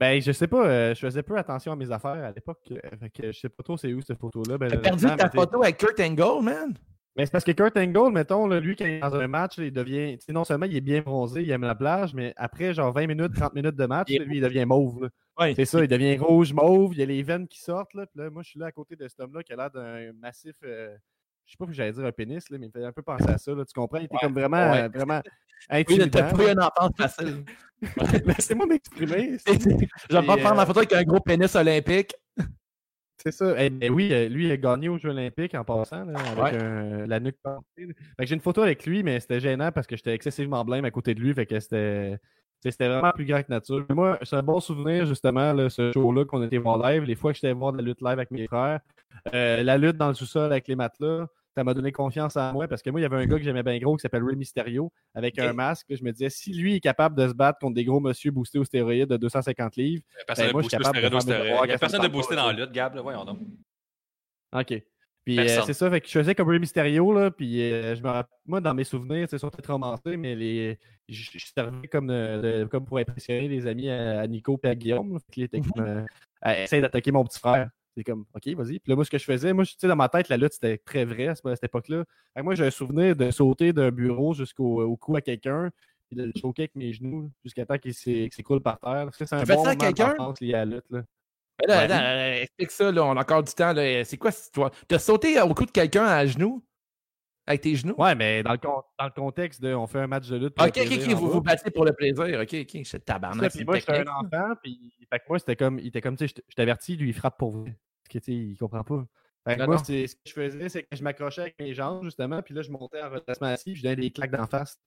[SPEAKER 3] Ben, je sais pas, euh, je faisais peu attention à mes affaires à l'époque. euh, fait que je sais pas trop c'est où cette photo-là. Ben,
[SPEAKER 8] T'as perdu ta
[SPEAKER 3] mais
[SPEAKER 8] photo avec Kurt Angle, man?
[SPEAKER 3] Mais c'est parce que Kurt Angle, mettons, là, lui, quand il est dans un match, là, il devient. tu sais, Non seulement il est bien bronzé, il aime la plage, mais après, genre 20 minutes, 30 minutes de match,
[SPEAKER 8] Il
[SPEAKER 3] lui, il devient mauve. là.
[SPEAKER 8] Ouais.
[SPEAKER 3] C'est ça, il devient rouge, mauve, il y a les veines qui sortent. Là, puis là, moi, je suis là à côté de cet homme-là qui a l'air d'un massif. euh, je sais pas si j'allais dire un pénis, là, mais il me fait un peu penser à ça. là, tu comprends? Il était comme vraiment,
[SPEAKER 8] ouais.
[SPEAKER 3] vraiment
[SPEAKER 8] Oui, t'as eu une enfance facile.
[SPEAKER 3] Laissez-moi m'exprimer.
[SPEAKER 8] Je vais pas
[SPEAKER 3] Et,
[SPEAKER 8] prendre ma
[SPEAKER 3] euh,
[SPEAKER 8] photo avec un gros pénis olympique.
[SPEAKER 3] C'est ça. Eh, mais oui, euh, lui, il a gagné aux Jeux Olympiques en passant, là, avec
[SPEAKER 8] Ouais.
[SPEAKER 3] un- la nuque j'ai une photo avec lui, mais c'était gênant parce que j'étais excessivement blême à côté de lui. Fait que c'était. C'était vraiment plus grand que nature. Mais moi, c'est un bon souvenir, justement, là, ce show-là qu'on était voir live. Les fois que j'étais voir de la lutte live avec mes frères. Euh, la lutte dans le sous-sol avec les matelas, ça m'a donné confiance en moi parce que moi, il y avait un gars que j'aimais bien gros qui s'appelle Ray Mysterio avec un masque. Je me disais, si lui est capable de se battre contre des gros monsieur boostés aux stéroïdes de 250 livres, Ben, moi, je suis capable de
[SPEAKER 4] au
[SPEAKER 3] faire
[SPEAKER 4] Il n'y a personne de boosté dans la lutte, Gab. là, Voyons donc.
[SPEAKER 3] OK. Puis euh, c'est ça, fait que je faisais comme Rey Mysterio, là, puis euh, je me rapp- moi, dans mes souvenirs, c'est sont très romancés, mais les... je, je servais comme, de- de- comme pour impressionner les amis à, à Nico et à Guillaume. là. Fait qu'il était comme, euh, à essayer d'attaquer mon petit frère. C'est comme, OK, vas-y. Puis là, moi, ce que je faisais, moi, tu sais, dans ma tête, la lutte, c'était très vrai à ce- à cette époque-là. Moi, j'ai un souvenir de sauter d'un bureau jusqu'au au cou à quelqu'un, puis de le choquer avec mes genoux, jusqu'à temps qu'il s'é- qu'il s'écroule par terre. Ça, c'est un
[SPEAKER 8] Tu fais
[SPEAKER 3] bon
[SPEAKER 8] ça à
[SPEAKER 3] moment
[SPEAKER 8] quelqu'un?
[SPEAKER 3] lié à la lutte, là.
[SPEAKER 8] Mais là,
[SPEAKER 3] Ouais.
[SPEAKER 8] attends, euh, explique ça, là, on a encore du temps. là. C'est quoi cette histoire? T'as sauté au cou de quelqu'un à genoux? Avec tes genoux?
[SPEAKER 3] Ouais, mais dans le, con- dans le contexte de on fait un match de lutte. pour
[SPEAKER 8] Ok,
[SPEAKER 3] le
[SPEAKER 8] ok,
[SPEAKER 3] plaisir
[SPEAKER 8] ok,
[SPEAKER 3] en
[SPEAKER 8] vous vous battez pour le plaisir. Ok, ok, je
[SPEAKER 3] Ça,
[SPEAKER 8] tabarnak.
[SPEAKER 3] puis
[SPEAKER 8] c'est
[SPEAKER 3] moi, j'étais un enfant, puis fait que moi, c'était comme, il était comme, tu sais, je t'avertis, lui, il frappe pour vous. Parce que, tu sais, il comprend pas. Fait que
[SPEAKER 8] Non,
[SPEAKER 3] moi,
[SPEAKER 8] non.
[SPEAKER 3] c'est- ce que je faisais, c'est que je m'accrochais avec mes jambes, justement, puis là, je montais en redressement assis, puis je donnais des claques d'en face.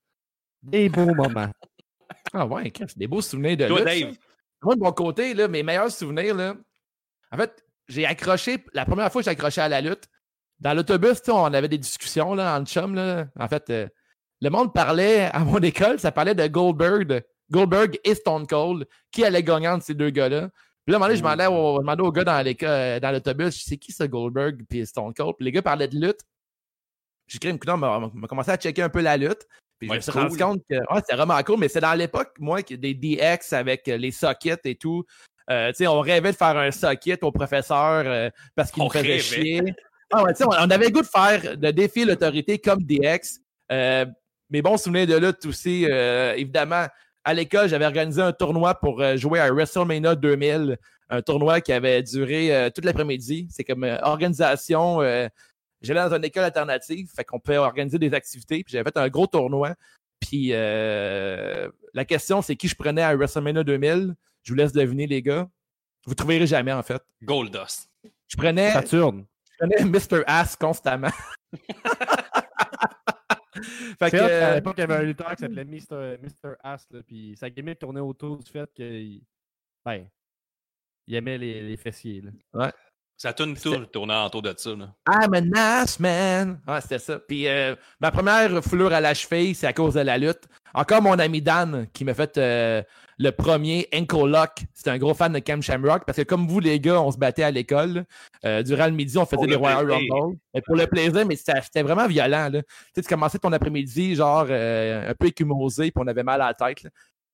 [SPEAKER 3] Des beaux moments.
[SPEAKER 8] Ah ouais, c'est des beaux souvenirs de
[SPEAKER 4] Toi,
[SPEAKER 8] lutte,
[SPEAKER 4] Dave.
[SPEAKER 8] ça. Moi, de mon côté, là, mes meilleurs souvenirs, là, en fait, j'ai accroché, la première fois que j'ai accroché à la lutte, dans l'autobus, on avait des discussions là, en chum. Là. En fait, euh, le monde parlait, à mon école, ça parlait de Goldberg, Goldberg et Stone Cold, qui allait gagner entre ces deux gars-là. Puis là, à un moment donné, je au, je demandais au gars dans, l'éco- euh, dans l'autobus, c'est qui ce Goldberg puis Stone Cold? Puis les gars parlaient de lutte. J'ai créé une coup, on m'a commencé à checker un peu la lutte. Puis je me suis
[SPEAKER 4] cool.
[SPEAKER 8] rendu compte que ouais, c'était vraiment cool, mais c'est dans l'époque, moi, que des DX avec euh, les sockets et tout. Euh, on rêvait de faire un socket au professeur euh, parce qu'il nous faisait
[SPEAKER 4] rêvait.
[SPEAKER 8] chier. Ah ouais, on, on avait le goût de faire, de défier l'autorité comme DX. Euh, mes bons souvenirs de lutte aussi, évidemment, à l'école, j'avais organisé un tournoi pour jouer à WrestleMania 2000, un tournoi qui avait duré toute l'après-midi. C'est comme organisation. J'allais dans une école alternative, fait qu'on peut organiser des activités. Puis j'avais fait un gros tournoi. Puis euh, la question, c'est qui je prenais à WrestleMania 2000. Je vous laisse deviner, les gars. Vous ne trouverez jamais, en fait.
[SPEAKER 4] Goldust.
[SPEAKER 8] Je prenais,
[SPEAKER 3] Saturne.
[SPEAKER 8] je prenais Mr. Ass constamment. fait
[SPEAKER 3] C'est
[SPEAKER 8] que,
[SPEAKER 3] à
[SPEAKER 8] euh,
[SPEAKER 3] l'époque, il y avait un lutteur qui s'appelait Mr. Mr. Ass, là, puis sa gimmick tournait autour du fait qu'il ben, il aimait les, les fessiers. Là.
[SPEAKER 4] Ça tourne tout tournant autour de ça. Là.
[SPEAKER 8] I'm an ass man. Ah, c'était ça. Puis euh, ma première foulure à la cheville, c'est à cause de la lutte. Encore mon ami Dan qui m'a fait euh, le premier ankle lock. C'était un gros fan de Cam Shamrock parce que comme vous les gars, on se battait à l'école. Euh, durant le midi, on faisait
[SPEAKER 4] Pour
[SPEAKER 8] des Royal. Rumble. Mais pour le plaisir, mais c'était c'était vraiment violent. Là. Tu sais, tu commençais ton après-midi genre euh, un peu écumosé puis on avait mal à la tête. là.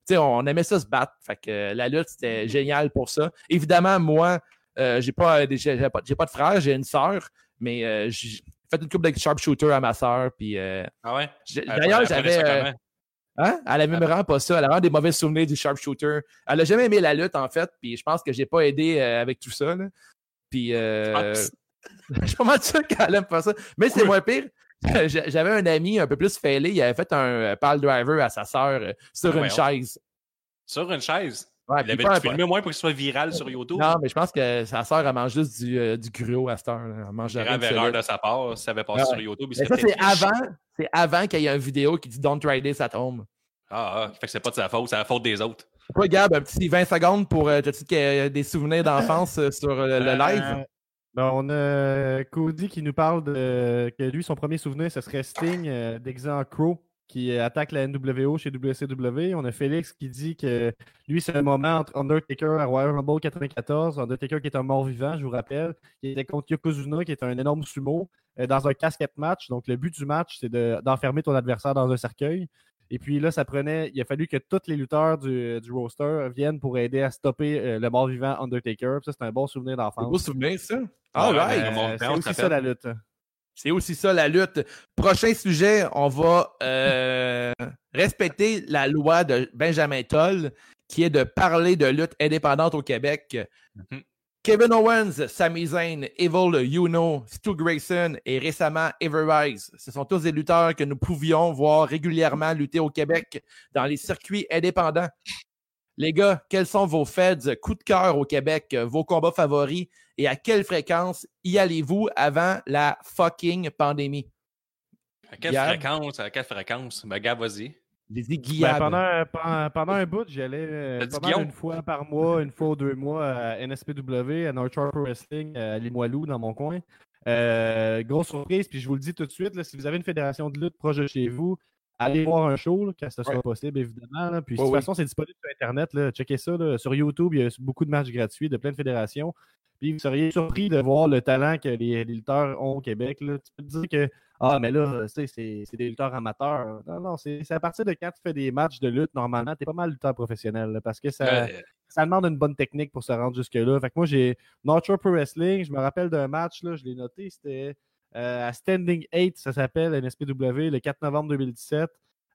[SPEAKER 8] Tu sais, on aimait ça se battre. Fait que euh, la lutte, c'était génial pour ça. Évidemment, moi, euh, j'ai pas, euh, j'ai pas, pas de frère, j'ai une sœur, mais euh, j'ai fait une coupe de sharpshooter à ma sœur. Puis euh,
[SPEAKER 4] Ah ouais?
[SPEAKER 8] d'ailleurs, j'avais. Hein? Elle avait même vraiment pas ça. Elle avait vraiment des mauvais souvenirs du sharpshooter. Elle a jamais aimé la lutte, en fait. Puis je pense que j'ai pas aidé avec tout ça. là. Puis
[SPEAKER 4] Ah,
[SPEAKER 8] je suis pas mal sûr qu'elle aime pas ça. Mais c'est moins pire. J'a- J'avais un ami un peu plus fêlé. Il avait fait un pile driver à sa sœur sur
[SPEAKER 4] Ah,
[SPEAKER 8] une chaise.
[SPEAKER 4] Sur une chaise?
[SPEAKER 8] Ouais,
[SPEAKER 4] Il avait filmé au moins pour qu'il soit viral sur YouTube.
[SPEAKER 8] Non, mais je pense que sa sœur, elle mange juste du, euh, du gruau à cette heure. là. Elle mange rien
[SPEAKER 4] Grave
[SPEAKER 8] de
[SPEAKER 4] erreur
[SPEAKER 8] solide.
[SPEAKER 4] de sa part. Si ça avait passé
[SPEAKER 8] Ouais.
[SPEAKER 4] sur YouTube, il
[SPEAKER 8] Mais ça, c'est avant, c'est avant qu'il y ait une vidéo qui dit Don't try this at home.
[SPEAKER 4] Ah, ah, fait que c'est pas de sa faute, c'est la faute des autres.
[SPEAKER 8] Toi, Gab, un petit 20 secondes pour euh, que- des souvenirs d'enfance euh, sur euh, le live?
[SPEAKER 3] Euh, ben, on a euh, Cody qui nous parle de que lui, son premier souvenir, ce serait Sting euh, en Crow qui attaque la NWO chez WCW. On a Félix qui dit que lui, c'est un moment entre Undertaker à Royal Rumble 94. Undertaker qui est un mort-vivant, je vous rappelle, qui était contre Yokozuna, qui est un énorme sumo, euh, dans un casquette match. Donc, le but du match, c'est de- d'enfermer ton adversaire dans un cercueil. Et puis là, ça prenait, il a fallu que tous les lutteurs du, du roster viennent pour aider à stopper euh, le mort-vivant Undertaker. Puis Ça, c'est un bon souvenir
[SPEAKER 8] C'est un beau
[SPEAKER 3] d'enfance.
[SPEAKER 8] souvenir, ça.
[SPEAKER 4] Ouais,
[SPEAKER 8] right.
[SPEAKER 3] Euh,
[SPEAKER 4] mon
[SPEAKER 3] c'est aussi ça la lutte.
[SPEAKER 8] C'est aussi ça la lutte. Prochain sujet, on va euh, respecter la loi de Benjamin Toll, qui est de parler de lutte indépendante au Québec.
[SPEAKER 4] Mhm.
[SPEAKER 8] Kevin Owens, Sami Zayn, Evil Uno, Stu Grayson et récemment Everrise. Ce sont tous des lutteurs que nous pouvions voir régulièrement lutter au Québec dans les circuits indépendants. Les gars, quels sont vos feds, coups de cœur au Québec, vos combats favoris? Et à quelle fréquence y allez-vous avant la fucking pandémie?
[SPEAKER 4] À quelle
[SPEAKER 8] Gab?
[SPEAKER 4] fréquence? À quelle fréquence? Ben, Gab, vas-y.
[SPEAKER 8] Les
[SPEAKER 3] Ben, pendant, un- pendant, pendant un bout, j'y allais euh, une fois par mois, une fois ou deux mois à NSPW, à North Shore Pro Wrestling, à Limoilou, dans mon coin. Euh, grosse surprise, puis je vous le dis tout de suite, là, si vous avez une fédération de lutte proche de chez vous, allez voir un show là, quand ce sera
[SPEAKER 8] Ouais.
[SPEAKER 3] possible, évidemment. là. Puis de toute
[SPEAKER 8] oui.
[SPEAKER 3] façon, c'est disponible sur Internet. Là. Checkez ça. Sur YouTube, il y a beaucoup de matchs gratuits de plein de fédérations. Puis vous seriez surpris de voir le talent que les, les lutteurs ont au Québec. Tu peux te dire que Ah, mais là, c'est des lutteurs amateurs. Non, non, c'est à partir de quand tu fais des matchs de lutte, normalement, tu es pas mal lutteur professionnel. parce que ça, ça demande une bonne technique pour se rendre jusque-là. Fait que moi, j'ai Shore Pro Wrestling. Je me rappelle d'un match, là, je l'ai noté, c'était à Standing 8, ça s'appelle, NSPW, le 4 novembre 2017,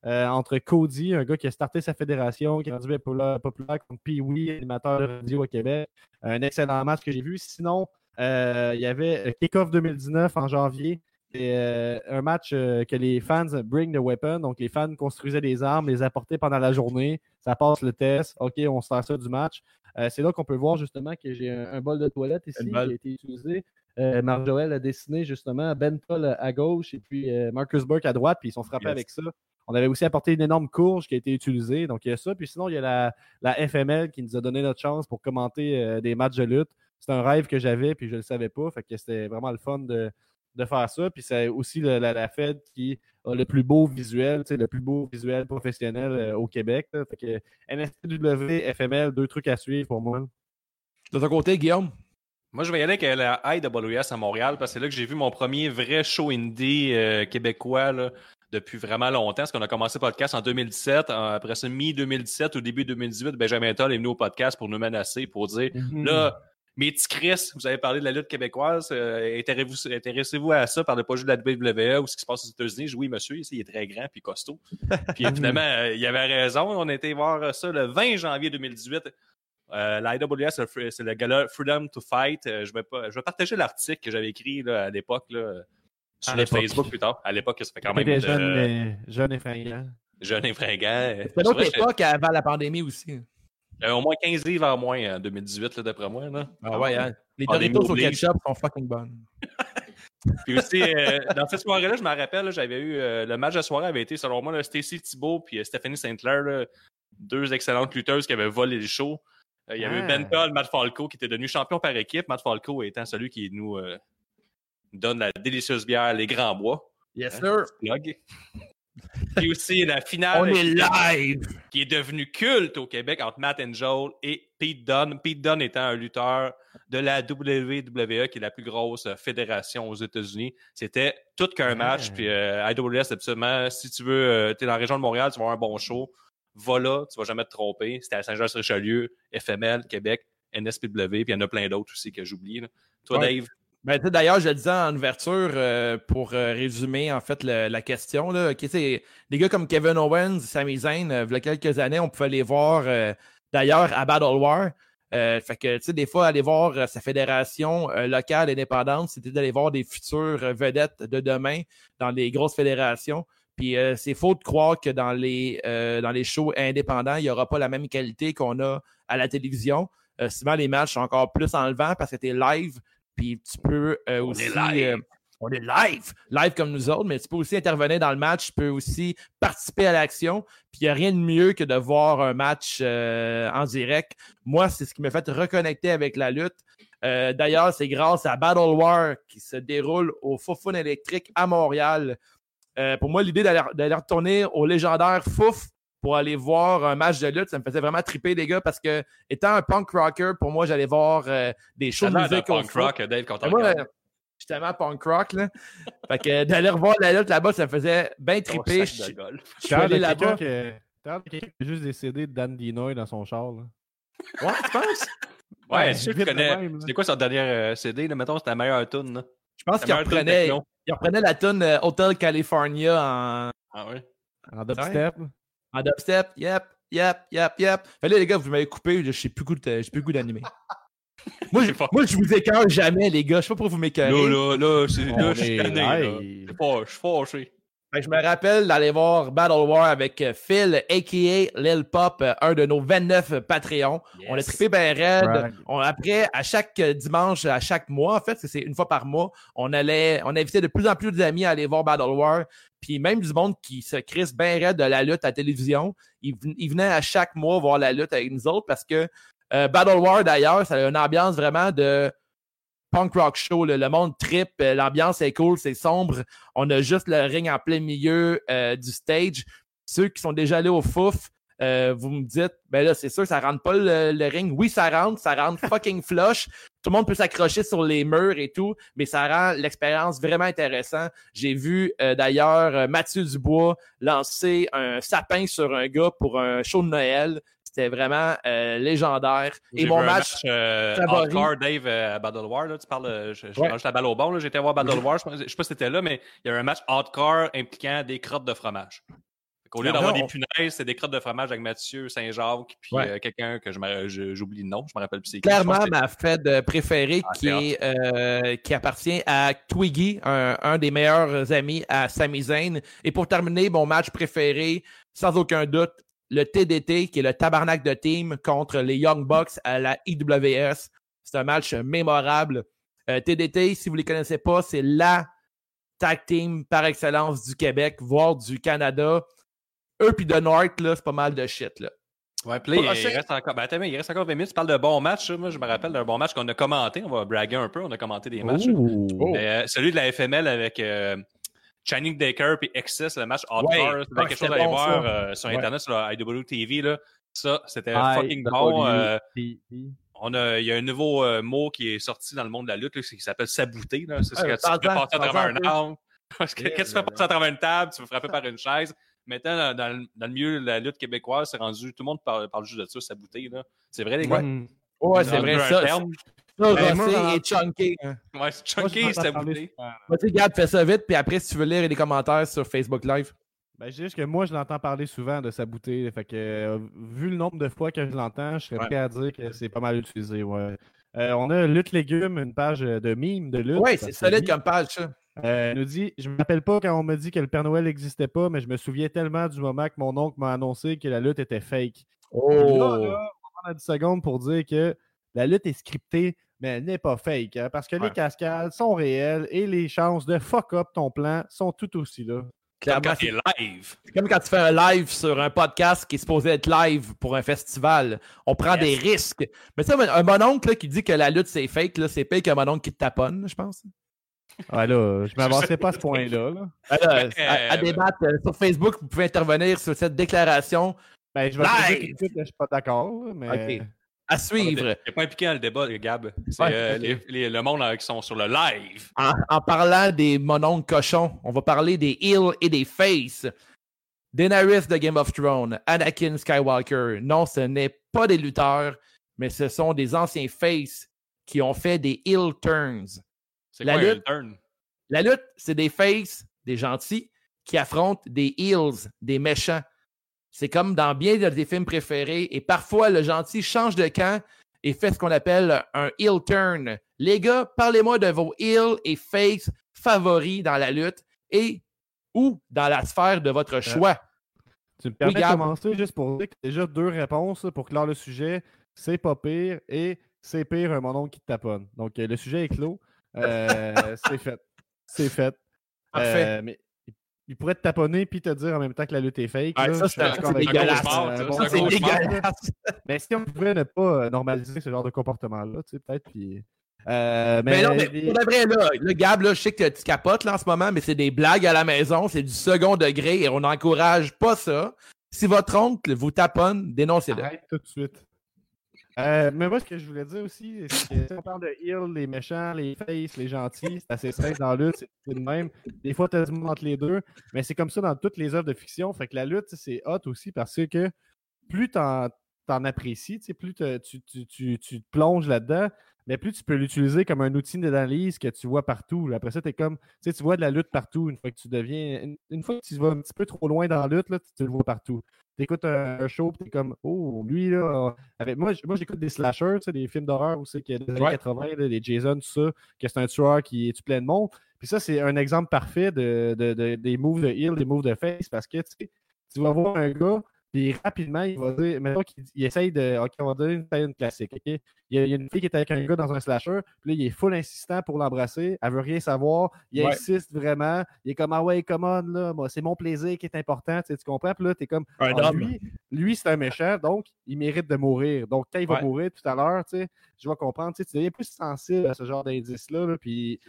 [SPEAKER 3] euh, entre Cody, un gars qui a starté sa fédération, qui est rendu populaire, populaire contre Pee-Wee, animateur de radio à Québec. Un excellent match que j'ai vu. Sinon, euh, il y avait euh, Kickoff 2019 en janvier. C'est euh, un match euh, que les fans bring the weapon. Donc, les fans construisaient des armes, les apportaient pendant la journée. Ça passe le test. OK, on se sert ça du match. Euh, c'est là qu'on peut voir justement que j'ai un, un bol de toilette ici qui a été utilisé. Euh, a dessiné justement Ben Toll à gauche et puis euh, Marcus Burke à droite, puis ils sont frappés
[SPEAKER 4] Yes.
[SPEAKER 3] avec ça. On avait aussi apporté une énorme courge qui a été utilisée. Donc, il y a ça. Puis sinon, il y a la, la FML qui nous a donné notre chance pour commenter euh, des matchs de lutte. C'est un rêve que j'avais, puis je ne le savais pas. Fait que c'était vraiment le fun de, de faire ça. Puis c'est aussi le- la, la Fed qui a le plus beau visuel, le plus beau visuel professionnel euh, au Québec. là. Fait que FML, deux trucs à suivre pour moi.
[SPEAKER 8] De ton côté, Guillaume?
[SPEAKER 4] Moi, je vais y aller avec euh, la IWS à Montréal parce que c'est là que j'ai vu mon premier vrai show indie euh, québécois là, depuis vraiment longtemps. Parce qu'on a commencé le podcast en 2017. Euh, Après ça, mi-2017 ou début 2018, Benjamin Toll est venu au podcast pour nous menacer, pour dire là, mes petits Chris, vous avez parlé de la lutte québécoise, euh, intéressez-vous à ça, parlez pas juste de la WWE ou ce qui se passe aux États-Unis. Je dis, Oui, monsieur, il est très grand puis costaud. puis finalement, euh, il avait raison. On a été voir ça le 20 janvier 2018. Euh, la IWS, c'est le gala Freedom to Fight. Euh, je, vais pas, je vais partager l'article que j'avais écrit là, à l'époque sur. Facebook plus tard. À l'époque, ça fait quand même
[SPEAKER 3] T'étais
[SPEAKER 4] euh,
[SPEAKER 3] jeune, jeune et fringant.
[SPEAKER 4] jeune et fringant.
[SPEAKER 8] C'était une autre époque avant la pandémie aussi.
[SPEAKER 4] J'avais au moins 15 livres en moins en 2018, là, d'après moi. Là.
[SPEAKER 8] Ah ouais, hein? Les Doritos au ketchup sont fucking bonnes.
[SPEAKER 4] Puis aussi, euh, dans cette soirée-là, je me rappelle, j'avais eu euh, le match de soirée avait été, selon moi, Stacy Thibault puis euh, Stephanie Saint-Clair, deux excellentes lutteuses qui avaient volé le show. Euh, il y avait
[SPEAKER 3] Ah.
[SPEAKER 4] Ben Toll, Matt Falco, qui était devenu champion par équipe. Matt Falco étant celui qui nous euh, donne la délicieuse bière Les Grands Bois.
[SPEAKER 8] Yes, sir.
[SPEAKER 4] Plug. Puis aussi la finale
[SPEAKER 8] On est
[SPEAKER 4] qui,
[SPEAKER 8] live!
[SPEAKER 4] qui est devenue culte au Québec entre Matt Angel et Pete Dunne. Pete Dunne étant un lutteur de la WWE, qui est la plus grosse fédération aux États-Unis. C'était tout qu'un match. Puis euh, IWS, absolument, si tu veux, tu es dans la région de Montréal, tu vas avoir un bon show. Va là, tu vas jamais te tromper. C'était à Saint-Jean-sur-Richelieu, FML, Québec, NSPW, puis il y en a plein d'autres aussi que j'oublie. Toi,
[SPEAKER 8] Ouais.
[SPEAKER 4] Dave,
[SPEAKER 8] Ben, D'ailleurs, je le disais en ouverture euh, pour euh, résumer en fait le- la question. Là. Des gars comme Kevin Owens, Sami Zayn, euh, il y a quelques années, on pouvait les voir d'ailleurs à Battle War. Fait que, des fois, aller voir sa fédération locale indépendante, c'était d'aller voir des futures vedettes de demain dans les grosses fédérations. Puis euh, c'est faux de croire que dans les, euh, dans les shows indépendants, il n'y aura pas la même qualité qu'on a à la télévision. Euh, souvent, les matchs sont encore plus enlevants parce que tu es live, puis tu peux euh,
[SPEAKER 4] On
[SPEAKER 8] aussi.
[SPEAKER 4] est live.
[SPEAKER 8] euh, on est live, live comme nous autres, mais tu peux aussi intervenir dans le match, tu peux aussi participer à l'action. Puis il n'y a rien de mieux que de voir un match euh, en direct. Moi, c'est ce qui m'a fait reconnecter avec la lutte. Euh, D'ailleurs, c'est grâce à Battle War qui se déroule au Foufoune électrique à Montréal. Euh, pour moi, l'idée d'aller d'aller retourner au légendaire Fouf pour aller voir un match de lutte, ça me faisait vraiment triper, les gars, parce que étant un punk rocker, pour moi, j'allais voir euh, des shows
[SPEAKER 4] t'as
[SPEAKER 8] de musique
[SPEAKER 4] punk rock, Dave, quand
[SPEAKER 8] moi, justement punk rock. Là. Fait que d'aller revoir la lutte là-bas, ça me faisait bien triper.
[SPEAKER 4] Oh,
[SPEAKER 8] Je
[SPEAKER 4] golf.
[SPEAKER 8] je suis allé là-bas.
[SPEAKER 3] que- t'as l'air de quelqu'un qui a juste des CD de Dan Dinoy dans son char. Là.
[SPEAKER 8] Ouais, tu penses?
[SPEAKER 4] Ouais,
[SPEAKER 3] Ouais, de
[SPEAKER 4] connais. C'était quoi son dernier euh, CD? Là? Mettons, c'était la meilleure tune.
[SPEAKER 8] Je pense qu'il reprenait, il reprenait la tune euh, Hotel California en,
[SPEAKER 4] Ah ouais?
[SPEAKER 3] En dubstep.
[SPEAKER 8] en dubstep. Yep, yep, yep, yep. Fait là, les gars, vous m'avez coupé, je sais plus le goût plus goût d'animer. moi, je, moi, je vous écœure jamais, les gars. Je sais pas pourquoi vous m'écœurez.
[SPEAKER 4] Là, là, là, là, je suis tanné. Je suis fâ- je suis fâché.
[SPEAKER 8] Fait que je me rappelle d'aller voir Battle War avec euh, Phil, a.k.a. Lil Pop, euh, un de nos 29 Patreons. On a trippé bien raide. On- après, à chaque euh, dimanche, à chaque mois, en fait, c'est une fois par mois, on allait, on invitait de plus en plus d'amis à aller voir Battle War. Puis même du monde qui se crisse bien raide de la lutte à la télévision, ils, ils venaient à chaque mois voir la lutte avec nous autres parce que euh, Battle War, d'ailleurs, ça a une ambiance vraiment de punk rock show. là. Le monde trip, euh, l'ambiance est cool, c'est sombre. On a juste le ring en plein milieu euh, du stage. Ceux qui sont déjà allés au Fouf, euh, vous me dites, ben là, c'est sûr, ça rentre pas le, le ring. Oui, ça rentre, ça rentre fucking flush. Tout le monde peut s'accrocher sur les murs et tout, mais ça rend l'expérience vraiment intéressante. J'ai vu euh, d'ailleurs Mathieu Dubois lancer un sapin sur un gars pour un show de Noël. C'était vraiment euh, légendaire. Et mon match,
[SPEAKER 4] euh, hardcore, Dave, euh, à Battle War. Là, tu parles, je, je
[SPEAKER 8] Ouais.
[SPEAKER 4] la balle au bon. là. J'étais voir Battle War. Je, je sais pas si c'était là, mais il y a un match hardcore impliquant des crottes de fromage. Au lieu d'avoir des punaises, c'est des crottes de fromage avec Mathieu Saint-Jacques, puis
[SPEAKER 8] Ouais.
[SPEAKER 4] euh, quelqu'un que j'oublie le nom, je me rappelle plus c'est qui.
[SPEAKER 8] clairement ma fête préférée
[SPEAKER 4] Ah,
[SPEAKER 8] qui, est, euh, qui appartient à Twiggy, un, un des meilleurs amis à Sami Zayn. Et pour terminer, mon match préféré, sans aucun doute, le TDT, qui est le tabarnak de team contre les Young Bucks à la IWS. C'est un match mémorable. Euh, TDT, si vous ne les connaissez pas, c'est la tag team par excellence du Québec, voire du Canada. Eux puis de North, là, c'est pas mal de shit. Là.
[SPEAKER 4] Ouais, puis là, il- reste encore, ben, attends, mais il reste encore 20 minutes. Tu parles de bons matchs. Moi, je me rappelle d'un bon match qu'on a commenté. On va braguer un peu. On a commenté des matchs. Mais, euh, celui de la FML avec euh, Channing Decker et Excess, le match hardcore.
[SPEAKER 8] Ouais,
[SPEAKER 4] c'était
[SPEAKER 8] ouais,
[SPEAKER 4] quelque chose à aller
[SPEAKER 8] bon,
[SPEAKER 4] voir euh, sur
[SPEAKER 8] Ouais.
[SPEAKER 4] Internet, sur la IWTV. Là. Ça, c'était
[SPEAKER 3] Ah,
[SPEAKER 4] fucking bon. euh, on a, il y a un nouveau euh, mot qui est sorti dans le monde de la lutte là, qui s'appelle sabouter. là. C'est ce que tu fais passer à travers un arbre. Parce que tu fais passer à travers une table, tu veux frapper par une chaise. Maintenant, dans, dans le- dans le milieu de la lutte québécoise, c'est rendu. Tout le monde parle, parle juste de ça, sabouter. là. C'est vrai, les gars?
[SPEAKER 8] Ouais,
[SPEAKER 4] C'est
[SPEAKER 8] vrai.
[SPEAKER 4] un
[SPEAKER 8] Ça,
[SPEAKER 4] terme.
[SPEAKER 8] Ça,
[SPEAKER 3] Ben, moi,
[SPEAKER 8] et Chunky. hein.
[SPEAKER 4] Ouais, c'est chunky, sabouter.
[SPEAKER 3] souvent, là.
[SPEAKER 8] Vas-y, Gab, fais ça vite, puis après, si tu veux lire les commentaires sur Facebook Live.
[SPEAKER 3] Ben, je dis juste que moi, je l'entends parler souvent de sabouter. Fait que, euh, vu le nombre de fois que je l'entends, je serais
[SPEAKER 8] Ouais.
[SPEAKER 3] prêt à dire que c'est pas mal utilisé. Ouais. Euh, on a Lutte Légumes, une page euh, de mime de lutte.
[SPEAKER 8] Oui, c'est solide comme page, ça.
[SPEAKER 3] euh, nous dit Je me rappelle pas quand on m'a dit que le Père Noël n'existait pas, mais je me souviens tellement du moment que mon oncle m'a annoncé que la lutte était fake.
[SPEAKER 8] Oh!
[SPEAKER 3] Là, là, on va prendre 10 secondes pour dire que la lutte est scriptée, mais elle n'est pas fake. hein, parce que
[SPEAKER 4] Ouais.
[SPEAKER 3] les cascades sont réelles et les chances de fuck up ton plan sont tout aussi là.
[SPEAKER 4] Comme
[SPEAKER 8] Clairement,
[SPEAKER 4] quand
[SPEAKER 8] c'est
[SPEAKER 4] live.
[SPEAKER 8] c'est comme quand tu fais un live sur un podcast qui est supposé être live pour un festival. On prend
[SPEAKER 4] Yes.
[SPEAKER 8] des risques. Mais ça, un mononcle là, qui dit que la lutte c'est fake, là, c'est pire qu'un mononcle qui te taponne, je pense.
[SPEAKER 3] Ouais, là, je m'avançais pas à ce point-là. là.
[SPEAKER 8] Alors, à, à débattre euh, sur Facebook, vous pouvez intervenir sur cette déclaration.
[SPEAKER 3] Ben, je vais te dire que je suis pas d'accord, mais.
[SPEAKER 8] Ok. À suivre.
[SPEAKER 4] T'es pas impliqué dans le débat, Gab. C'est
[SPEAKER 8] Ouais,
[SPEAKER 4] euh, les- les- le monde euh, qui sont sur le live.
[SPEAKER 8] En, en parlant des mononcles cochons, on va parler des heels et des faces. Daenerys de Game of Thrones, Anakin Skywalker. Non, ce n'est pas des lutteurs, mais ce sont des anciens faces qui ont fait des heel turns.
[SPEAKER 4] C'est quoi
[SPEAKER 8] lutte-
[SPEAKER 4] un turn?
[SPEAKER 8] La lutte, c'est des faces, des gentils, qui affrontent des heels, des méchants. C'est comme dans bien de tes films préférés, et parfois le gentil change de camp et fait ce qu'on appelle un heel turn. Les gars, parlez-moi de vos heels et faces favoris dans la lutte et ou dans la sphère de votre choix.
[SPEAKER 3] Tu me permets de
[SPEAKER 8] Gab?
[SPEAKER 3] commencer juste pour dire que déjà deux réponses pour clore le sujet. C'est pas pire et c'est pire un mononcle qui te taponne. Donc, euh, le sujet est clos. Euh, c'est fait. C'est fait.
[SPEAKER 8] Parfait.
[SPEAKER 3] Euh, mais il- pourrait te taponner puis te dire en même temps que la lutte est fake.
[SPEAKER 8] Ouais,
[SPEAKER 3] là.
[SPEAKER 8] ça, c'est- dégueulasse,
[SPEAKER 3] Euh,
[SPEAKER 4] ça,
[SPEAKER 3] bon,
[SPEAKER 8] dégueulasse.
[SPEAKER 3] Mais si on pouvait ne pas euh, normaliser ce genre de comportement-là, tu sais, peut-être, puis... euh,
[SPEAKER 8] Mais,
[SPEAKER 3] mais,
[SPEAKER 8] non, mais pour de vrai, là, le Gab, là, je sais que tu capotes là, en ce moment, mais c'est des blagues à la maison, c'est du second degré et on n'encourage pas ça. Si votre oncle vous taponne, dénoncez-le.
[SPEAKER 3] Arrête tout de suite. Euh, mais moi, ce que je voulais dire aussi, c'est que parle de heal, les méchants, les faces, les gentils, c'est assez simple dans la lutte, c'est le même. Des fois, tu entre les deux, mais c'est comme ça dans toutes les œuvres de fiction. Fait que la lutte, c'est hot aussi parce que plus t'en en apprécies, plus tu, tu, tu, tu te plonges là-dedans, mais plus tu peux l'utiliser comme un outil d'analyse que tu vois partout. Après ça, es comme, tu vois de la lutte partout une fois que tu deviens. Une, une fois que tu vas un petit peu trop loin dans la lutte, là, tu le vois partout. Tu écoutes un, un show, tu es comme, oh, lui, là. avec, moi, j'écoute des slashers, des films d'horreur aussi, qui des années
[SPEAKER 8] Ouais.
[SPEAKER 3] 80, là, des Jason, tout ça, que c'est un tueur qui tue plein de monde. Puis ça, c'est un exemple parfait de, de- de- des moves de heal, des moves de face, parce que tu vas voir un gars, puis rapidement, il va dire, maintenant qu'il il essaye de, ok, on va donner une, une classique, ok? Il y, a, il y a une fille qui est avec un gars dans un slasher, puis là, il est full insistant pour l'embrasser, elle veut rien savoir, il
[SPEAKER 8] Ouais.
[SPEAKER 3] insiste vraiment, il est comme, ah ouais, come on, là, moi, c'est mon plaisir qui est important, tu sais, tu comprends? Puis là, t'es comme,
[SPEAKER 8] Un
[SPEAKER 3] ah, lui, lui c'est un méchant, donc il mérite de mourir. Donc, quand il va
[SPEAKER 8] Ouais.
[SPEAKER 3] mourir tout à l'heure, tu sais, je vais comprendre, tu sais, tu deviens plus sensible à ce genre d'indices-là, là, puis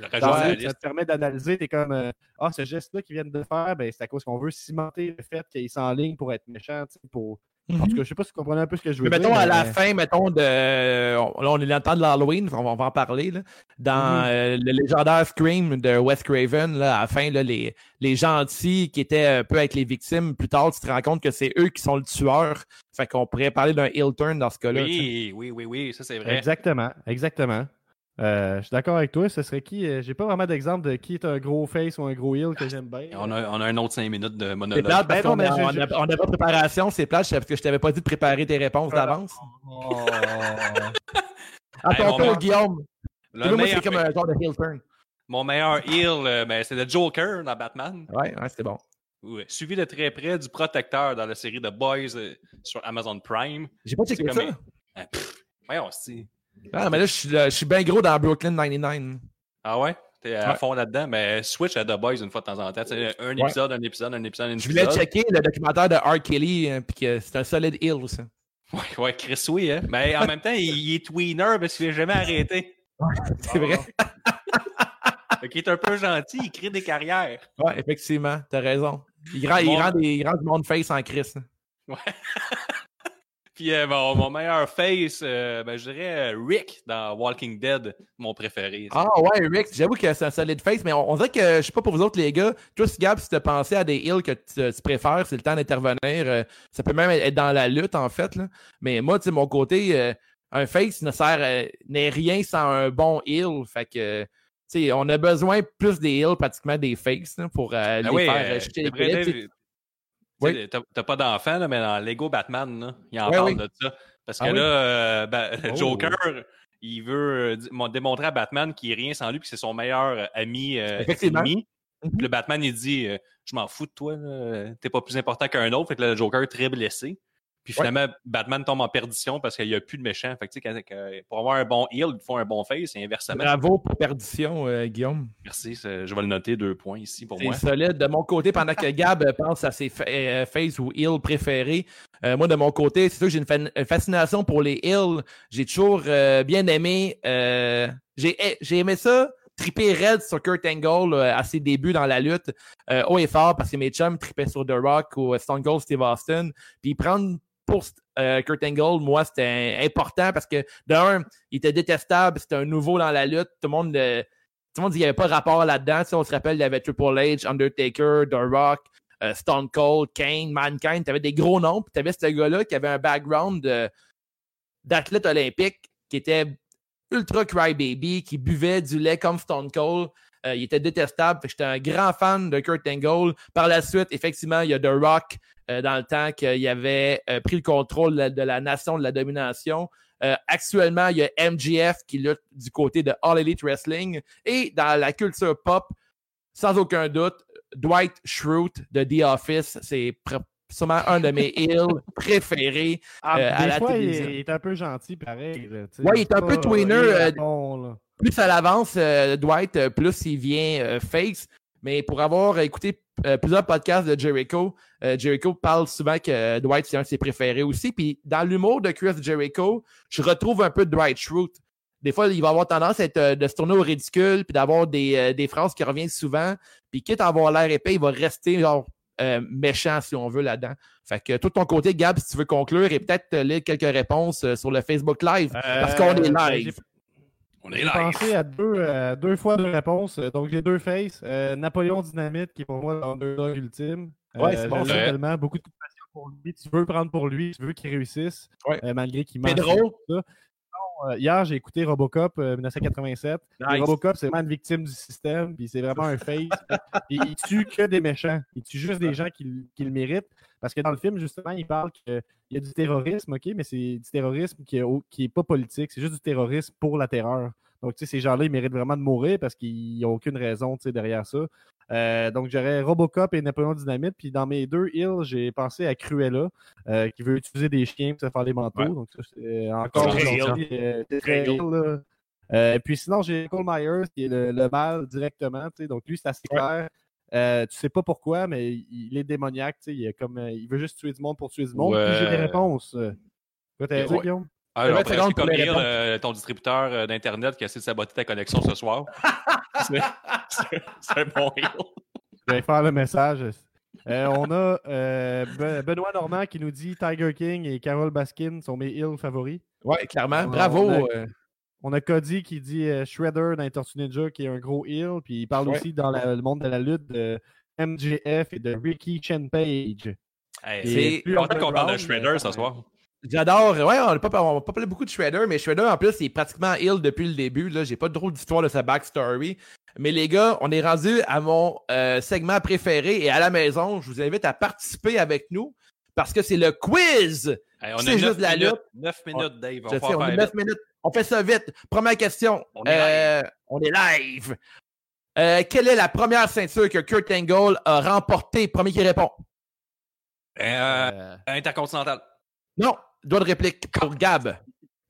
[SPEAKER 3] ça te permet d'analyser. T'es comme euh, Ah, ce geste-là qu'ils viennent de faire, ben, c'est à cause qu'on veut cimenter le fait qu'ils sont en ligne pour être méchants. tu sais, Pour... En tout cas, je sais pas si vous comprenez un peu ce que je veux
[SPEAKER 8] Mais
[SPEAKER 3] dire.
[SPEAKER 8] mettons, à la fin, mettons, de. on- Là, on est dans le temps de l'Halloween, on va, en parler. Là. Dans
[SPEAKER 3] Mhm.
[SPEAKER 8] euh, le légendaire Scream de Wes Craven, là, à la fin, là, les, les gentils qui étaient un peu avec les victimes, plus tard, tu te rends compte que c'est eux qui sont le tueur. Fait qu'on pourrait parler d'un heel turn dans ce cas-là.
[SPEAKER 4] Oui, oui, oui, oui, ça c'est vrai.
[SPEAKER 3] Exactement, exactement. Euh, je suis d'accord avec toi. Ce serait qui euh, J'ai pas vraiment d'exemple de qui est un gros face ou un gros heel que j'aime bien.
[SPEAKER 4] On a, on a un autre 5 minutes de
[SPEAKER 8] C'est
[SPEAKER 4] monologue.
[SPEAKER 8] plate parce
[SPEAKER 3] Ben
[SPEAKER 8] qu'on a- on a- on n'a pas de préparation, c'est plate c'est parce que je t'avais pas dit de préparer tes réponses
[SPEAKER 3] Voilà.
[SPEAKER 8] d'avance.
[SPEAKER 3] Oh.
[SPEAKER 8] À
[SPEAKER 4] Hey,
[SPEAKER 8] Guillaume.
[SPEAKER 4] Le
[SPEAKER 8] Moi,
[SPEAKER 4] meilleur-
[SPEAKER 8] c'est comme un genre de heel turn.
[SPEAKER 4] Mon meilleur heel, euh, ben, c'est le Joker dans Batman.
[SPEAKER 8] Ouais, ouais, c'est bon.
[SPEAKER 4] Ouais. Suivi de très près du protecteur dans la série The Boys euh, sur Amazon Prime.
[SPEAKER 8] J'ai pas checké
[SPEAKER 4] comme
[SPEAKER 8] ça.
[SPEAKER 4] un- Ah, pff, voyons, c'est.
[SPEAKER 8] Ah, mais là, je suis, là, je suis bien gros dans Brooklyn 99.
[SPEAKER 4] Ah ouais? T'es à
[SPEAKER 8] Ouais.
[SPEAKER 4] fond là-dedans, mais switch à The Boys une fois de temps en temps. C'est un
[SPEAKER 8] Ouais.
[SPEAKER 4] épisode, un épisode, un épisode, un
[SPEAKER 8] Je voulais
[SPEAKER 4] épisode.
[SPEAKER 8] checker le documentaire de R. Kelly, hein, puis que c'est un solide heel, ça.
[SPEAKER 4] Ouais, ouais, Chris, oui, hein. Mais en même temps, il, il est tweener parce qu'il n'a jamais arrêté.
[SPEAKER 8] C'est vrai.
[SPEAKER 4] Fait qu'il est un peu gentil, il crée des carrières.
[SPEAKER 8] Ouais, effectivement, t'as raison. Il rend, il rend, des, il rend du monde face en crise. hein.
[SPEAKER 4] Ouais. Puis euh, mon, mon meilleur face, euh, ben, je dirais euh, Rick dans Walking Dead, mon préféré.
[SPEAKER 8] Ah ouais, Rick, j'avoue que c'est un solide face, mais on, on dirait que, je sais pas pour vous autres les gars, toi, Gab, si tu pensé à des heals que tu, tu préfères, c'est le temps d'intervenir. euh, ça peut même être dans la lutte, en fait. Là. Mais moi, tu sais, mon côté, un face ne sert n'est rien sans un bon heal. Fait que, tu sais, on a besoin plus des heals, pratiquement des faces, là, pour euh,
[SPEAKER 4] Ben
[SPEAKER 8] les
[SPEAKER 4] oui,
[SPEAKER 8] faire
[SPEAKER 4] euh,
[SPEAKER 8] euh,
[SPEAKER 4] T'as pas d'enfant, là, mais dans Lego Batman, là, il en parle
[SPEAKER 8] oui.
[SPEAKER 4] de ça. Parce que
[SPEAKER 8] Ah oui?
[SPEAKER 4] là, euh, ben,
[SPEAKER 3] Oh.
[SPEAKER 4] Joker, il veut euh, démontrer à Batman qu'il est rien sans lui, puis c'est son meilleur euh, ami euh, ennemi.
[SPEAKER 8] Mhm.
[SPEAKER 4] Le Batman, il dit Je m'en fous de toi, t'es pas plus important qu'un autre. Fait que là, le Joker est très blessé. Puis
[SPEAKER 8] Ouais.
[SPEAKER 4] finalement, Batman tombe en perdition parce qu'il n'y a plus de méchants. Fait que, tu sais, quand- quand- pour avoir un bon heal, il faut un bon face et inversement.
[SPEAKER 8] Bravo pour perdition, euh, Guillaume.
[SPEAKER 4] Merci, je vais le noter deux points ici pour
[SPEAKER 8] C'est
[SPEAKER 4] moi.
[SPEAKER 8] solide. De mon côté, pendant que Gab pense à ses euh, face ou heal préférés, euh, moi, de mon côté, c'est sûr que j'ai une, fa- une fascination pour les heals. J'ai toujours euh, bien aimé. j'ai aimé ça. Triper Red sur Kurt Angle euh, à ses débuts dans la lutte, euh, haut et fort, parce que mes chums tripaient sur The Rock ou Stone Cold Steve Austin. Puis prendre pour euh, Kurt Angle, moi, c'était important parce que, d'un, il était détestable, c'était un nouveau dans la lutte. Tout le monde, euh, tout le monde dit qu'il n'y avait pas de rapport là-dedans. Sais, on se rappelle, il y avait Triple H, Undertaker, The Rock, euh, Stone Cold, Kane, Mankind. Tu avais des gros noms. Puis tu avais ce gars-là qui avait un background d'athlète olympique qui était ultra crybaby, qui buvait du lait comme Stone Cold. Euh, il était détestable. J'étais un grand fan de Kurt Angle. Par la suite, effectivement, il y a The Rock euh, dans le temps qu'il avait euh, pris le contrôle de la, de la nation, de la domination. Euh, actuellement, il y a MGF qui lutte du côté de All Elite Wrestling. Et dans la culture pop, sans aucun doute, Dwight Schrute de The Office, c'est sûrement un de mes heels préférés.
[SPEAKER 3] Ah,
[SPEAKER 8] à
[SPEAKER 3] des
[SPEAKER 8] la
[SPEAKER 3] fois, il,
[SPEAKER 8] télévision.
[SPEAKER 3] il est un peu gentil, pareil. là.
[SPEAKER 8] Ouais, il est un
[SPEAKER 3] pas,
[SPEAKER 8] peu tweener, Plus ça avance, euh, Dwight, euh, plus il vient euh, face. Mais pour avoir écouté plusieurs podcasts de Jericho, Jericho parle souvent que Dwight, c'est un de ses préférés aussi. Puis dans l'humour de Chris Jericho, je retrouve un peu Dwight Schrute. Des fois, il va avoir tendance à être, de se tourner au ridicule, puis d'avoir des, des phrases qui reviennent souvent. Puis quitte à avoir l'air épais, il va rester genre euh, méchant, si on veut, là-dedans. Fait que tout ton côté, Gab, si tu veux conclure et peut-être lire quelques réponses euh, sur le Facebook Live, parce qu'on est
[SPEAKER 3] Euh, ben,
[SPEAKER 8] live.
[SPEAKER 4] On est là.
[SPEAKER 3] pensé à deux, euh, deux fois deux réponses. Euh, Donc, j'ai deux faces. Euh, Napoléon Dynamite, qui est pour moi l'underdog ultime.
[SPEAKER 8] Ouais, c'est bon,
[SPEAKER 3] tellement. Beaucoup de compassion pour lui. Tu veux prendre pour lui. Tu veux qu'il réussisse.
[SPEAKER 8] Ouais.
[SPEAKER 3] euh, malgré qu'il manque.
[SPEAKER 8] Pedro.
[SPEAKER 3] tout ça. Hier, j'ai écouté Robocop euh, 1987. Et
[SPEAKER 8] Nice.
[SPEAKER 3] Robocop, c'est vraiment une victime du système. Puis c'est vraiment un face. Puis il tue que des méchants. Il tue juste des gens qui le méritent. Parce que dans le film, justement, il parle qu'il y a du terrorisme, OK, mais c'est du terrorisme qui est, au- qui est pas politique. C'est juste du terrorisme pour la terreur. Donc, tu sais, ces gens-là, ils méritent vraiment de mourir parce qu'ils n'ont aucune raison, tu sais, derrière ça. Euh, donc, j'aurais Robocop et Napoléon Dynamite. Puis dans mes deux heals, j'ai pensé à Cruella, euh, qui veut utiliser des chiens pour se faire les manteaux.
[SPEAKER 4] Ouais.
[SPEAKER 3] Donc, ça, c'est encore
[SPEAKER 8] Très
[SPEAKER 3] aujourd'hui, euh, c'est très là. Euh, puis sinon, j'ai Cole Myers, qui est le, le mal directement. tu sais. Donc, lui, c'est assez
[SPEAKER 8] Ouais.
[SPEAKER 3] clair. Euh, tu sais pas pourquoi, mais il, est démoniaque. tu sais. Il, est comme, euh, il veut juste tuer du monde pour tuer du monde. Puis j'ai des réponses. Euh, Quoi, t'as dit. Guillaume?
[SPEAKER 4] Ah,
[SPEAKER 8] va être
[SPEAKER 4] presque
[SPEAKER 8] secondes pour
[SPEAKER 4] comme
[SPEAKER 8] réponses.
[SPEAKER 4] euh, ton distributeur euh, d'Internet qui a essayé de saboter ta connexion ce soir. C'est c'est- c'est un bon heel.
[SPEAKER 3] Je vais faire le message. Euh, on a euh, Be- Benoît Normand qui nous dit Tiger King et Carole Baskin sont mes heals favoris.
[SPEAKER 8] Ouais, clairement. Bravo.
[SPEAKER 3] on a-
[SPEAKER 8] euh,
[SPEAKER 3] On a Cody qui dit euh, Shredder dans les Tortues Ninja qui est un gros heal. Puis il parle
[SPEAKER 8] Ouais.
[SPEAKER 3] aussi dans la- le monde de la lutte de MJF et de Ricky Chen Page.
[SPEAKER 4] Hey,
[SPEAKER 8] C'est-
[SPEAKER 3] plus
[SPEAKER 4] content qu'on parle de Shredder
[SPEAKER 3] mais-
[SPEAKER 4] ce soir.
[SPEAKER 8] J'adore. Ouais, on n'a pas, pas parlé beaucoup de Shredder, mais Shredder, en plus, il est pratiquement ill depuis le début. Là. J'ai pas trop d'histoire de sa backstory. Mais les gars, on est rendu à mon euh, segment préféré et à la maison, je vous invite à participer avec nous parce que c'est le quiz.
[SPEAKER 4] Hey, on
[SPEAKER 8] C'est
[SPEAKER 4] a
[SPEAKER 8] juste
[SPEAKER 4] 9
[SPEAKER 8] la
[SPEAKER 4] minutes,
[SPEAKER 8] lutte.
[SPEAKER 4] 9 minutes, Dave. On
[SPEAKER 8] sais, on
[SPEAKER 4] faire
[SPEAKER 8] a
[SPEAKER 4] vite.
[SPEAKER 8] 9 minutes. On fait ça vite. Première question.
[SPEAKER 4] On est
[SPEAKER 8] Euh, on est live. Euh, quelle est la première ceinture que Kurt Angle a remportée? Premier qui répond.
[SPEAKER 4] Euh,
[SPEAKER 3] Euh,
[SPEAKER 4] Intercontinental.
[SPEAKER 8] Non. Doigt de réplique pour Gab.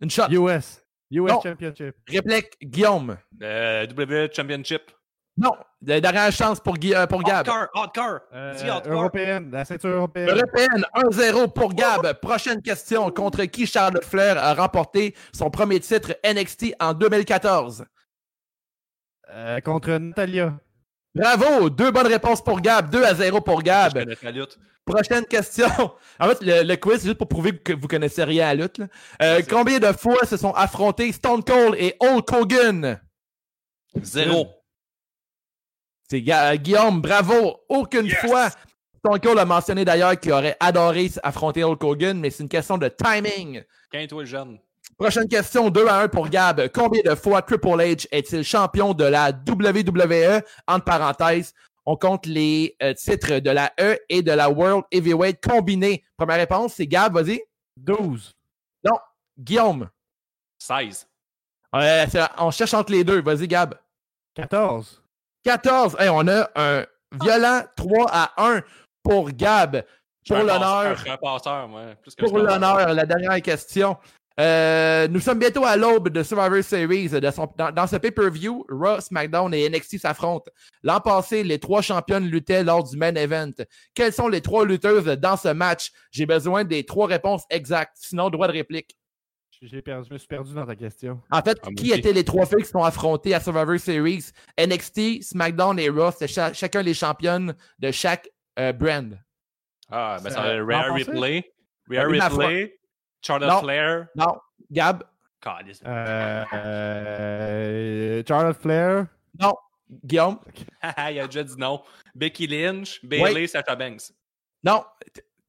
[SPEAKER 8] Une shot.
[SPEAKER 3] US. US
[SPEAKER 8] Non.
[SPEAKER 3] Championship.
[SPEAKER 8] Réplique Guillaume.
[SPEAKER 4] Euh, WWE Championship.
[SPEAKER 8] Non. La Dernière chance pour, Gui- euh, pour Gab.
[SPEAKER 4] Hardcore, hardcore.
[SPEAKER 3] Euh, européenne. La ceinture européenne.
[SPEAKER 8] Européenne, 1-0 pour Gab. Prochaine question. Contre qui Charlotte Flair a remporté son premier titre NXT en 2014?
[SPEAKER 3] Euh, contre Natalia.
[SPEAKER 8] Bravo! Deux bonnes réponses pour Gab. 2 à 0 pour
[SPEAKER 4] Je
[SPEAKER 8] Gab.
[SPEAKER 4] connais la lutte.
[SPEAKER 8] Prochaine question. En fait, le, le quiz, c'est juste pour prouver que vous connaissez rien à la lutte. Euh, combien de fois se sont affrontés Stone Cold et Hulk Hogan?
[SPEAKER 4] Zéro.
[SPEAKER 8] C'est euh, Guillaume, bravo! Aucune
[SPEAKER 4] Yes!
[SPEAKER 8] fois. Stone Cold a mentionné d'ailleurs qu'il aurait adoré affronter Hulk Hogan, mais c'est une question de timing.
[SPEAKER 4] Quinte-toi le jeune.
[SPEAKER 8] Prochaine question, 2 à 1 pour Gab. Combien de fois Triple H est-il champion de la WWE? Entre parenthèses, on compte les euh, titres de la E et de la World Heavyweight combinés. Première réponse, c'est Gab, vas-y.
[SPEAKER 3] 12.
[SPEAKER 8] Guillaume.
[SPEAKER 4] 16.
[SPEAKER 8] Euh, c'est- on cherche entre les deux. Vas-y, Gab.
[SPEAKER 3] 14.
[SPEAKER 8] 14. Hey, on a un violent 3 à 1 pour Gab. Pour l'honneur. Pour l'honneur, la dernière question. Euh, nous sommes bientôt à l'aube de Survivor Series. De son- dans, dans ce pay-per-view, Raw, SmackDown et NXT s'affrontent. L'an passé, les trois championnes luttaient lors du main event. Quelles sont les trois lutteuses dans ce match? J'ai besoin des trois réponses exactes. Sinon, droit de réplique.
[SPEAKER 3] J'ai perdu, je me suis perdu dans ta question.
[SPEAKER 8] En fait,
[SPEAKER 4] Ah,
[SPEAKER 8] qui étaient les trois filles qui sont affrontées à Survivor Series? NXT, SmackDown et Raw, c'était cha- chacun les championnes de chaque euh, brand.
[SPEAKER 4] Ah, ben
[SPEAKER 3] Ça-
[SPEAKER 4] ça
[SPEAKER 3] l'an
[SPEAKER 4] Rare
[SPEAKER 3] passé?
[SPEAKER 4] Ripley. Rare
[SPEAKER 8] Oui.
[SPEAKER 4] Ripley. Charlotte
[SPEAKER 8] Non.
[SPEAKER 4] Flair.
[SPEAKER 8] Non, Gab?
[SPEAKER 3] Euh, euh, Charlotte Flair?
[SPEAKER 8] Guillaume,
[SPEAKER 4] Il a déjà dit non. Becky Lynch, Bailey, Sasha Banks.
[SPEAKER 8] non.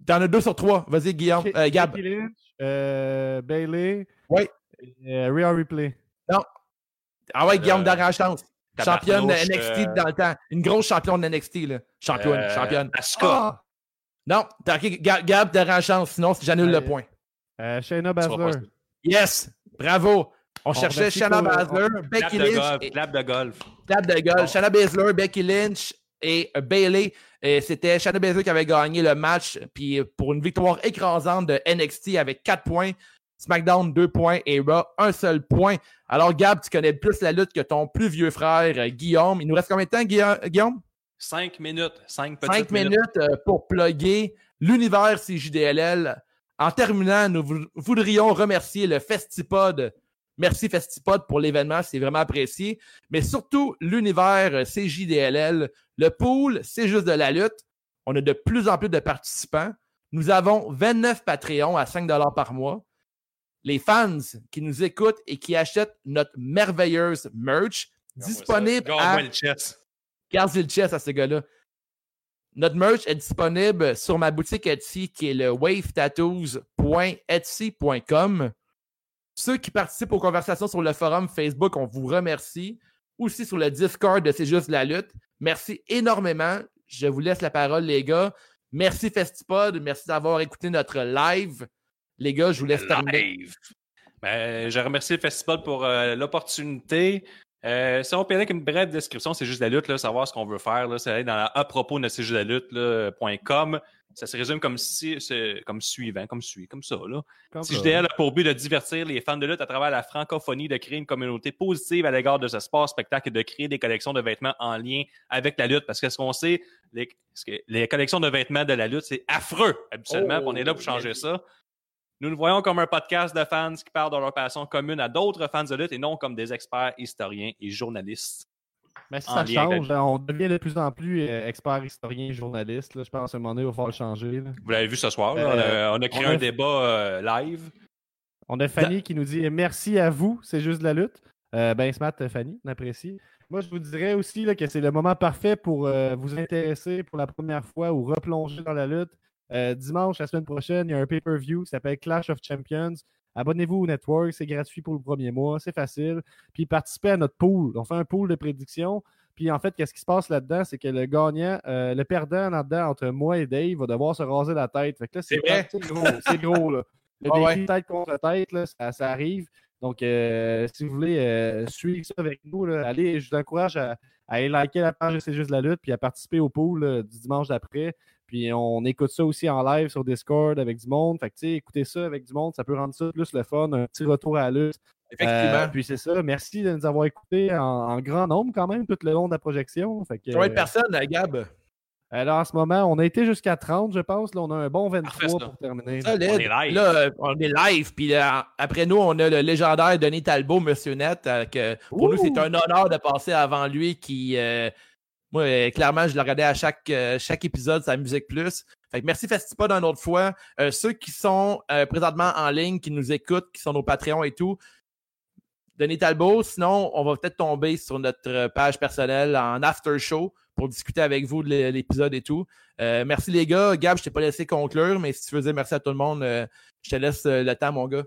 [SPEAKER 8] T'en as deux sur trois. Vas-y, Guillaume. Euh, Gab.
[SPEAKER 3] Becky Lynch, euh, Bailey.
[SPEAKER 8] Oui.
[SPEAKER 3] Euh, Rhea Ripley.
[SPEAKER 8] Ah ouais, Guillaume,
[SPEAKER 4] Euh,
[SPEAKER 8] dernière chance. Championne de NXT
[SPEAKER 4] euh,
[SPEAKER 8] dans le temps. Une grosse championne de NXT, là. Championne,
[SPEAKER 4] Euh,
[SPEAKER 8] championne.
[SPEAKER 4] Asuka.
[SPEAKER 3] Ah!
[SPEAKER 8] Non, t'as ok, Ga- Gab, dernière chance. Sinon, j'annule le
[SPEAKER 3] Euh,
[SPEAKER 8] point.
[SPEAKER 3] Euh, Shayna Baszler.
[SPEAKER 8] Yes! Bravo! On cherchait Shanna Baszler,
[SPEAKER 4] Clap
[SPEAKER 8] Becky
[SPEAKER 4] de
[SPEAKER 8] Lynch,
[SPEAKER 4] golf.
[SPEAKER 8] et,
[SPEAKER 4] Clap de golf.
[SPEAKER 8] clap de golf.
[SPEAKER 3] Bon.
[SPEAKER 8] Shanna Baszler, Becky Lynch et Bailey. Et c'était Shanna Baszler qui avait gagné le match. Puis pour une victoire écrasante de NXT avec 4 points. SmackDown, 2 points et Raw, un seul point. Alors, Gab, tu connais plus la lutte que ton plus vieux frère, euh, Guillaume. Il nous reste combien de temps, Guilla- Guillaume?
[SPEAKER 4] 5 minutes. 5 petites
[SPEAKER 8] 5 minutes euh, pour plugger l'univers CJDLL. En terminant, nous vou- voudrions remercier le Festipod. Merci Festipod pour l'événement, c'est vraiment apprécié. Mais surtout, l'univers euh, CJDLL. Le pool, c'est juste de la lutte. On a de plus en plus de participants. Nous avons 29 Patreons à 5 par mois. Les fans qui nous écoutent et qui achètent notre merveilleuse merch disponible à
[SPEAKER 4] le chest
[SPEAKER 8] à ce gars-là. Notre merch est disponible sur ma boutique Etsy qui est le wavetattoos.etsy.com. Ceux qui participent aux conversations sur le forum Facebook, on vous remercie. Aussi sur le Discord de C'est juste la lutte. Merci énormément. Je vous laisse la parole, les gars. Merci Festipod. Merci d'avoir écouté notre live. Les gars, je vous laisse terminer.
[SPEAKER 4] Ben, je remercie le festival pour euh, l'opportunité. Euh, si on peut avec une brève description, c'est juste la lutte, là, savoir ce qu'on veut faire. C'est aller dans la à propos de c'est juste la lutte.com. Ça se résume comme si comme suivant, comme suit, comme ça. Là.
[SPEAKER 3] Comme
[SPEAKER 4] Si
[SPEAKER 3] ça.
[SPEAKER 4] je DL a pour but de divertir les fans de lutte à travers la francophonie, de créer une communauté positive à l'égard de ce sport spectacle et de créer des collections de vêtements en lien avec la lutte. Parce que ce qu'on sait, les, ce que- les collections de vêtements de la lutte, c'est affreux habituellement.
[SPEAKER 8] Oh,
[SPEAKER 4] on est là pour changer ça. Nous nous voyons comme un podcast de fans qui parlent de leur passion commune à d'autres fans de lutte et non comme des experts, historiens et journalistes.
[SPEAKER 3] Mais si ça change, on devient de plus en plus euh, expert, historien, journaliste. là. Je pense qu'à un moment donné, il va falloir le changer. là.
[SPEAKER 4] Vous l'avez vu ce soir,
[SPEAKER 3] Euh,
[SPEAKER 4] on, a, on a créé
[SPEAKER 3] on a-
[SPEAKER 4] un débat euh, live.
[SPEAKER 3] On a Fanny qui nous dit merci à vous, c'est juste de la lutte. Euh, ben, smart, Fanny, on apprécie. Moi, je vous dirais aussi là, que c'est le moment parfait pour euh, vous intéresser pour la première fois ou replonger dans la lutte. Euh, dimanche, la semaine prochaine, il y a un pay-per-view qui s'appelle Clash of Champions. Abonnez-vous au network, c'est gratuit pour le premier mois, c'est facile. Puis participez à notre pool. On fait un pool de prédictions. Puis en fait, qu'est-ce qui se passe là-dedans? C'est que le gagnant, euh, le perdant là-dedans entre moi et Dave va devoir se raser la tête. Fait que là, c'est gros. C'est gros, là. Le
[SPEAKER 8] Ah
[SPEAKER 3] défi tête contre tête, là, ça, ça arrive. Donc, euh, si vous voulez euh, suivre ça avec nous, là, allez, je vous encourage à, à aller liker la page de C'est juste la lutte, puis à participer au pool là, du dimanche d'après. Puis on écoute ça aussi en live sur Discord avec du monde. Fait que, tu sais, écoutez ça avec du monde, ça peut rendre ça plus le fun, un petit retour à la lutte.
[SPEAKER 8] Effectivement.
[SPEAKER 3] Euh, puis c'est ça. Merci de nous avoir écoutés en, en grand nombre quand même tout le long de la projection. Fait que,
[SPEAKER 8] Combien de personnes, euh, Gab?
[SPEAKER 3] alors, en ce moment, on a été jusqu'à 30, je pense. Là, on a un bon 23
[SPEAKER 4] Parfait, ça.
[SPEAKER 3] pour terminer.
[SPEAKER 8] Solide.
[SPEAKER 4] On est live.
[SPEAKER 8] Là, euh, on est live. Puis euh, après nous, on a le légendaire Denis Talbot, Monsieur Net. euh, que pour nous, c'est un honneur de passer avant lui qui. euh, moi, euh, clairement, je le regardais à chaque, euh, chaque épisode, sa Musique Plus. Fait que merci Festipod une autre fois. Euh, ceux qui sont euh, présentement en ligne, qui nous écoutent, qui sont nos Patreons et tout, Denis Talbot. Sinon, on va peut-être tomber sur notre page personnelle en after show pour discuter avec vous de l'é- l'épisode et tout. Euh, merci les gars. Gab, je t'ai pas laissé conclure, mais si tu veux dire merci à tout le monde, euh, je te laisse euh, le temps, mon gars.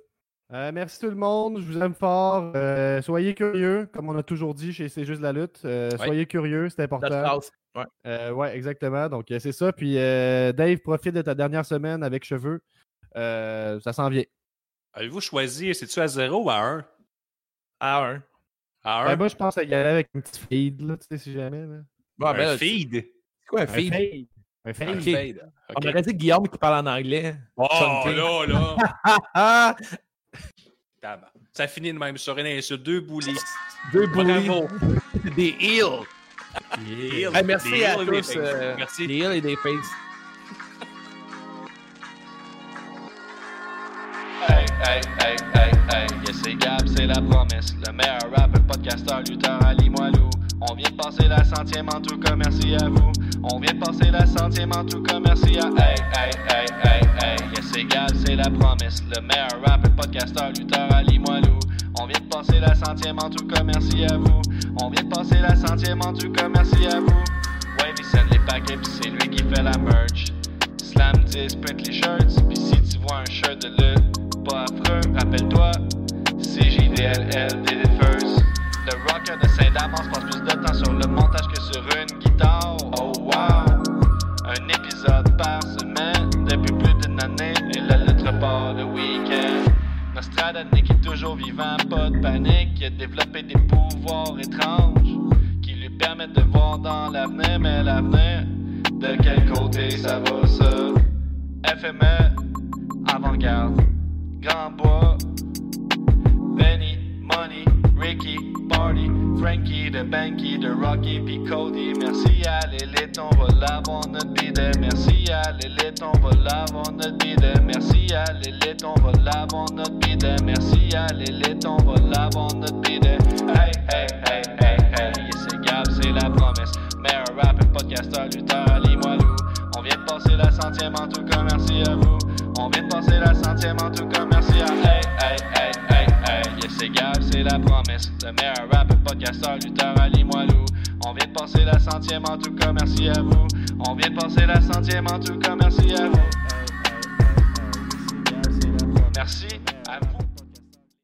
[SPEAKER 3] Euh, merci tout le monde, je vous aime fort. Euh, soyez curieux, comme on a toujours dit chez C'est juste la lutte. Euh,
[SPEAKER 8] Ouais.
[SPEAKER 3] Soyez curieux, c'est important.
[SPEAKER 8] Ouais.
[SPEAKER 3] Euh, ouais, exactement. Donc euh, c'est ça. Puis euh, Dave, profite de ta dernière semaine avec cheveux. Euh, ça s'en vient.
[SPEAKER 4] Avez-vous choisi, c'est-tu à 0 ou à 1?
[SPEAKER 8] À un.
[SPEAKER 4] À 1?
[SPEAKER 3] Ben, moi, je pense y aller avec une petite feed, là, tu sais, si jamais. Là.
[SPEAKER 8] Bon,
[SPEAKER 4] un
[SPEAKER 8] ben, là,
[SPEAKER 4] feed?
[SPEAKER 8] C'est quoi un
[SPEAKER 3] Un
[SPEAKER 8] feed?
[SPEAKER 3] Un fade.
[SPEAKER 4] Un
[SPEAKER 8] Ok.
[SPEAKER 4] fade.
[SPEAKER 8] On aurait dit Guillaume qui parle en anglais.
[SPEAKER 4] Oh,
[SPEAKER 8] Chunky.
[SPEAKER 4] là, là.
[SPEAKER 8] Ah!
[SPEAKER 4] Ça finit de même sur une insulte. Deux boulis.
[SPEAKER 8] Deux.
[SPEAKER 4] Bravo.
[SPEAKER 8] Des heels.
[SPEAKER 4] Des
[SPEAKER 8] Hey, merci
[SPEAKER 4] heels
[SPEAKER 8] à
[SPEAKER 4] des
[SPEAKER 8] tous. euh,
[SPEAKER 4] Merci.
[SPEAKER 8] Des heels et des faces.
[SPEAKER 9] Hey, hey, hey, hey, hey, yes c'est Gab, c'est la promesse Le meilleur rapper, podcasteur, lutteur, Ali Moilou On vient de passer la centième en tout cas, merci à vous. On vient de passer la centième en tout cas, merci à Hey, hey, hey, hey, hey, yes Gab, c'est la promesse. Le meilleur rapper, podcasteur, lutteur, Ali Moilou On vient de passer la centième en tout cas, merci à vous. On vient de passer la centième en tout cas, merci à vous. Ouais, il send les paquets pis c'est lui qui fait la merch. Slam 10, print les shirts, pis si tu vois un shirt de lutte pas affreux, rappelle-toi, c'est first. Le rocker de Saint-Damas passe plus de temps sur le montage que sur une guitare. Oh wow! Un épisode par semaine depuis plus d'une année et la lettre part le week-end. Nostradamus qui est toujours vivant, pas de panique, il a développé des pouvoirs étranges qui lui permettent de voir dans l'avenir, mais l'avenir, de quel côté ça va ça? FME, avant-garde, Grand Bois, Benny, Money, Ricky, Frankie, de Banky, de Rocky, puis Cody. Merci à l'élite, on va l'avoir notre bidet. Merci à l'élite, on va l'avoir notre bidet. Merci à l'élite, on va l'avoir notre bidet. Merci à l'élite, on va l'avoir notre bidet. Hey, hey, hey, hey, hey, c'est Gab, c'est la promesse. Meilleur rapper, podcasteur, lutteur, Ali Moilou. On vient de passer la centième en tout cas, merci à vous. On vient de passer la centième en tout cas, merci à hey. Yes, c'est c'est la promesse. Le meilleur rapper, podcasteur, lutteur, Ali Moilou. On vient de passer la centième en tout cas, merci à vous. On vient de passer la centième en tout cas, merci à vous. Merci.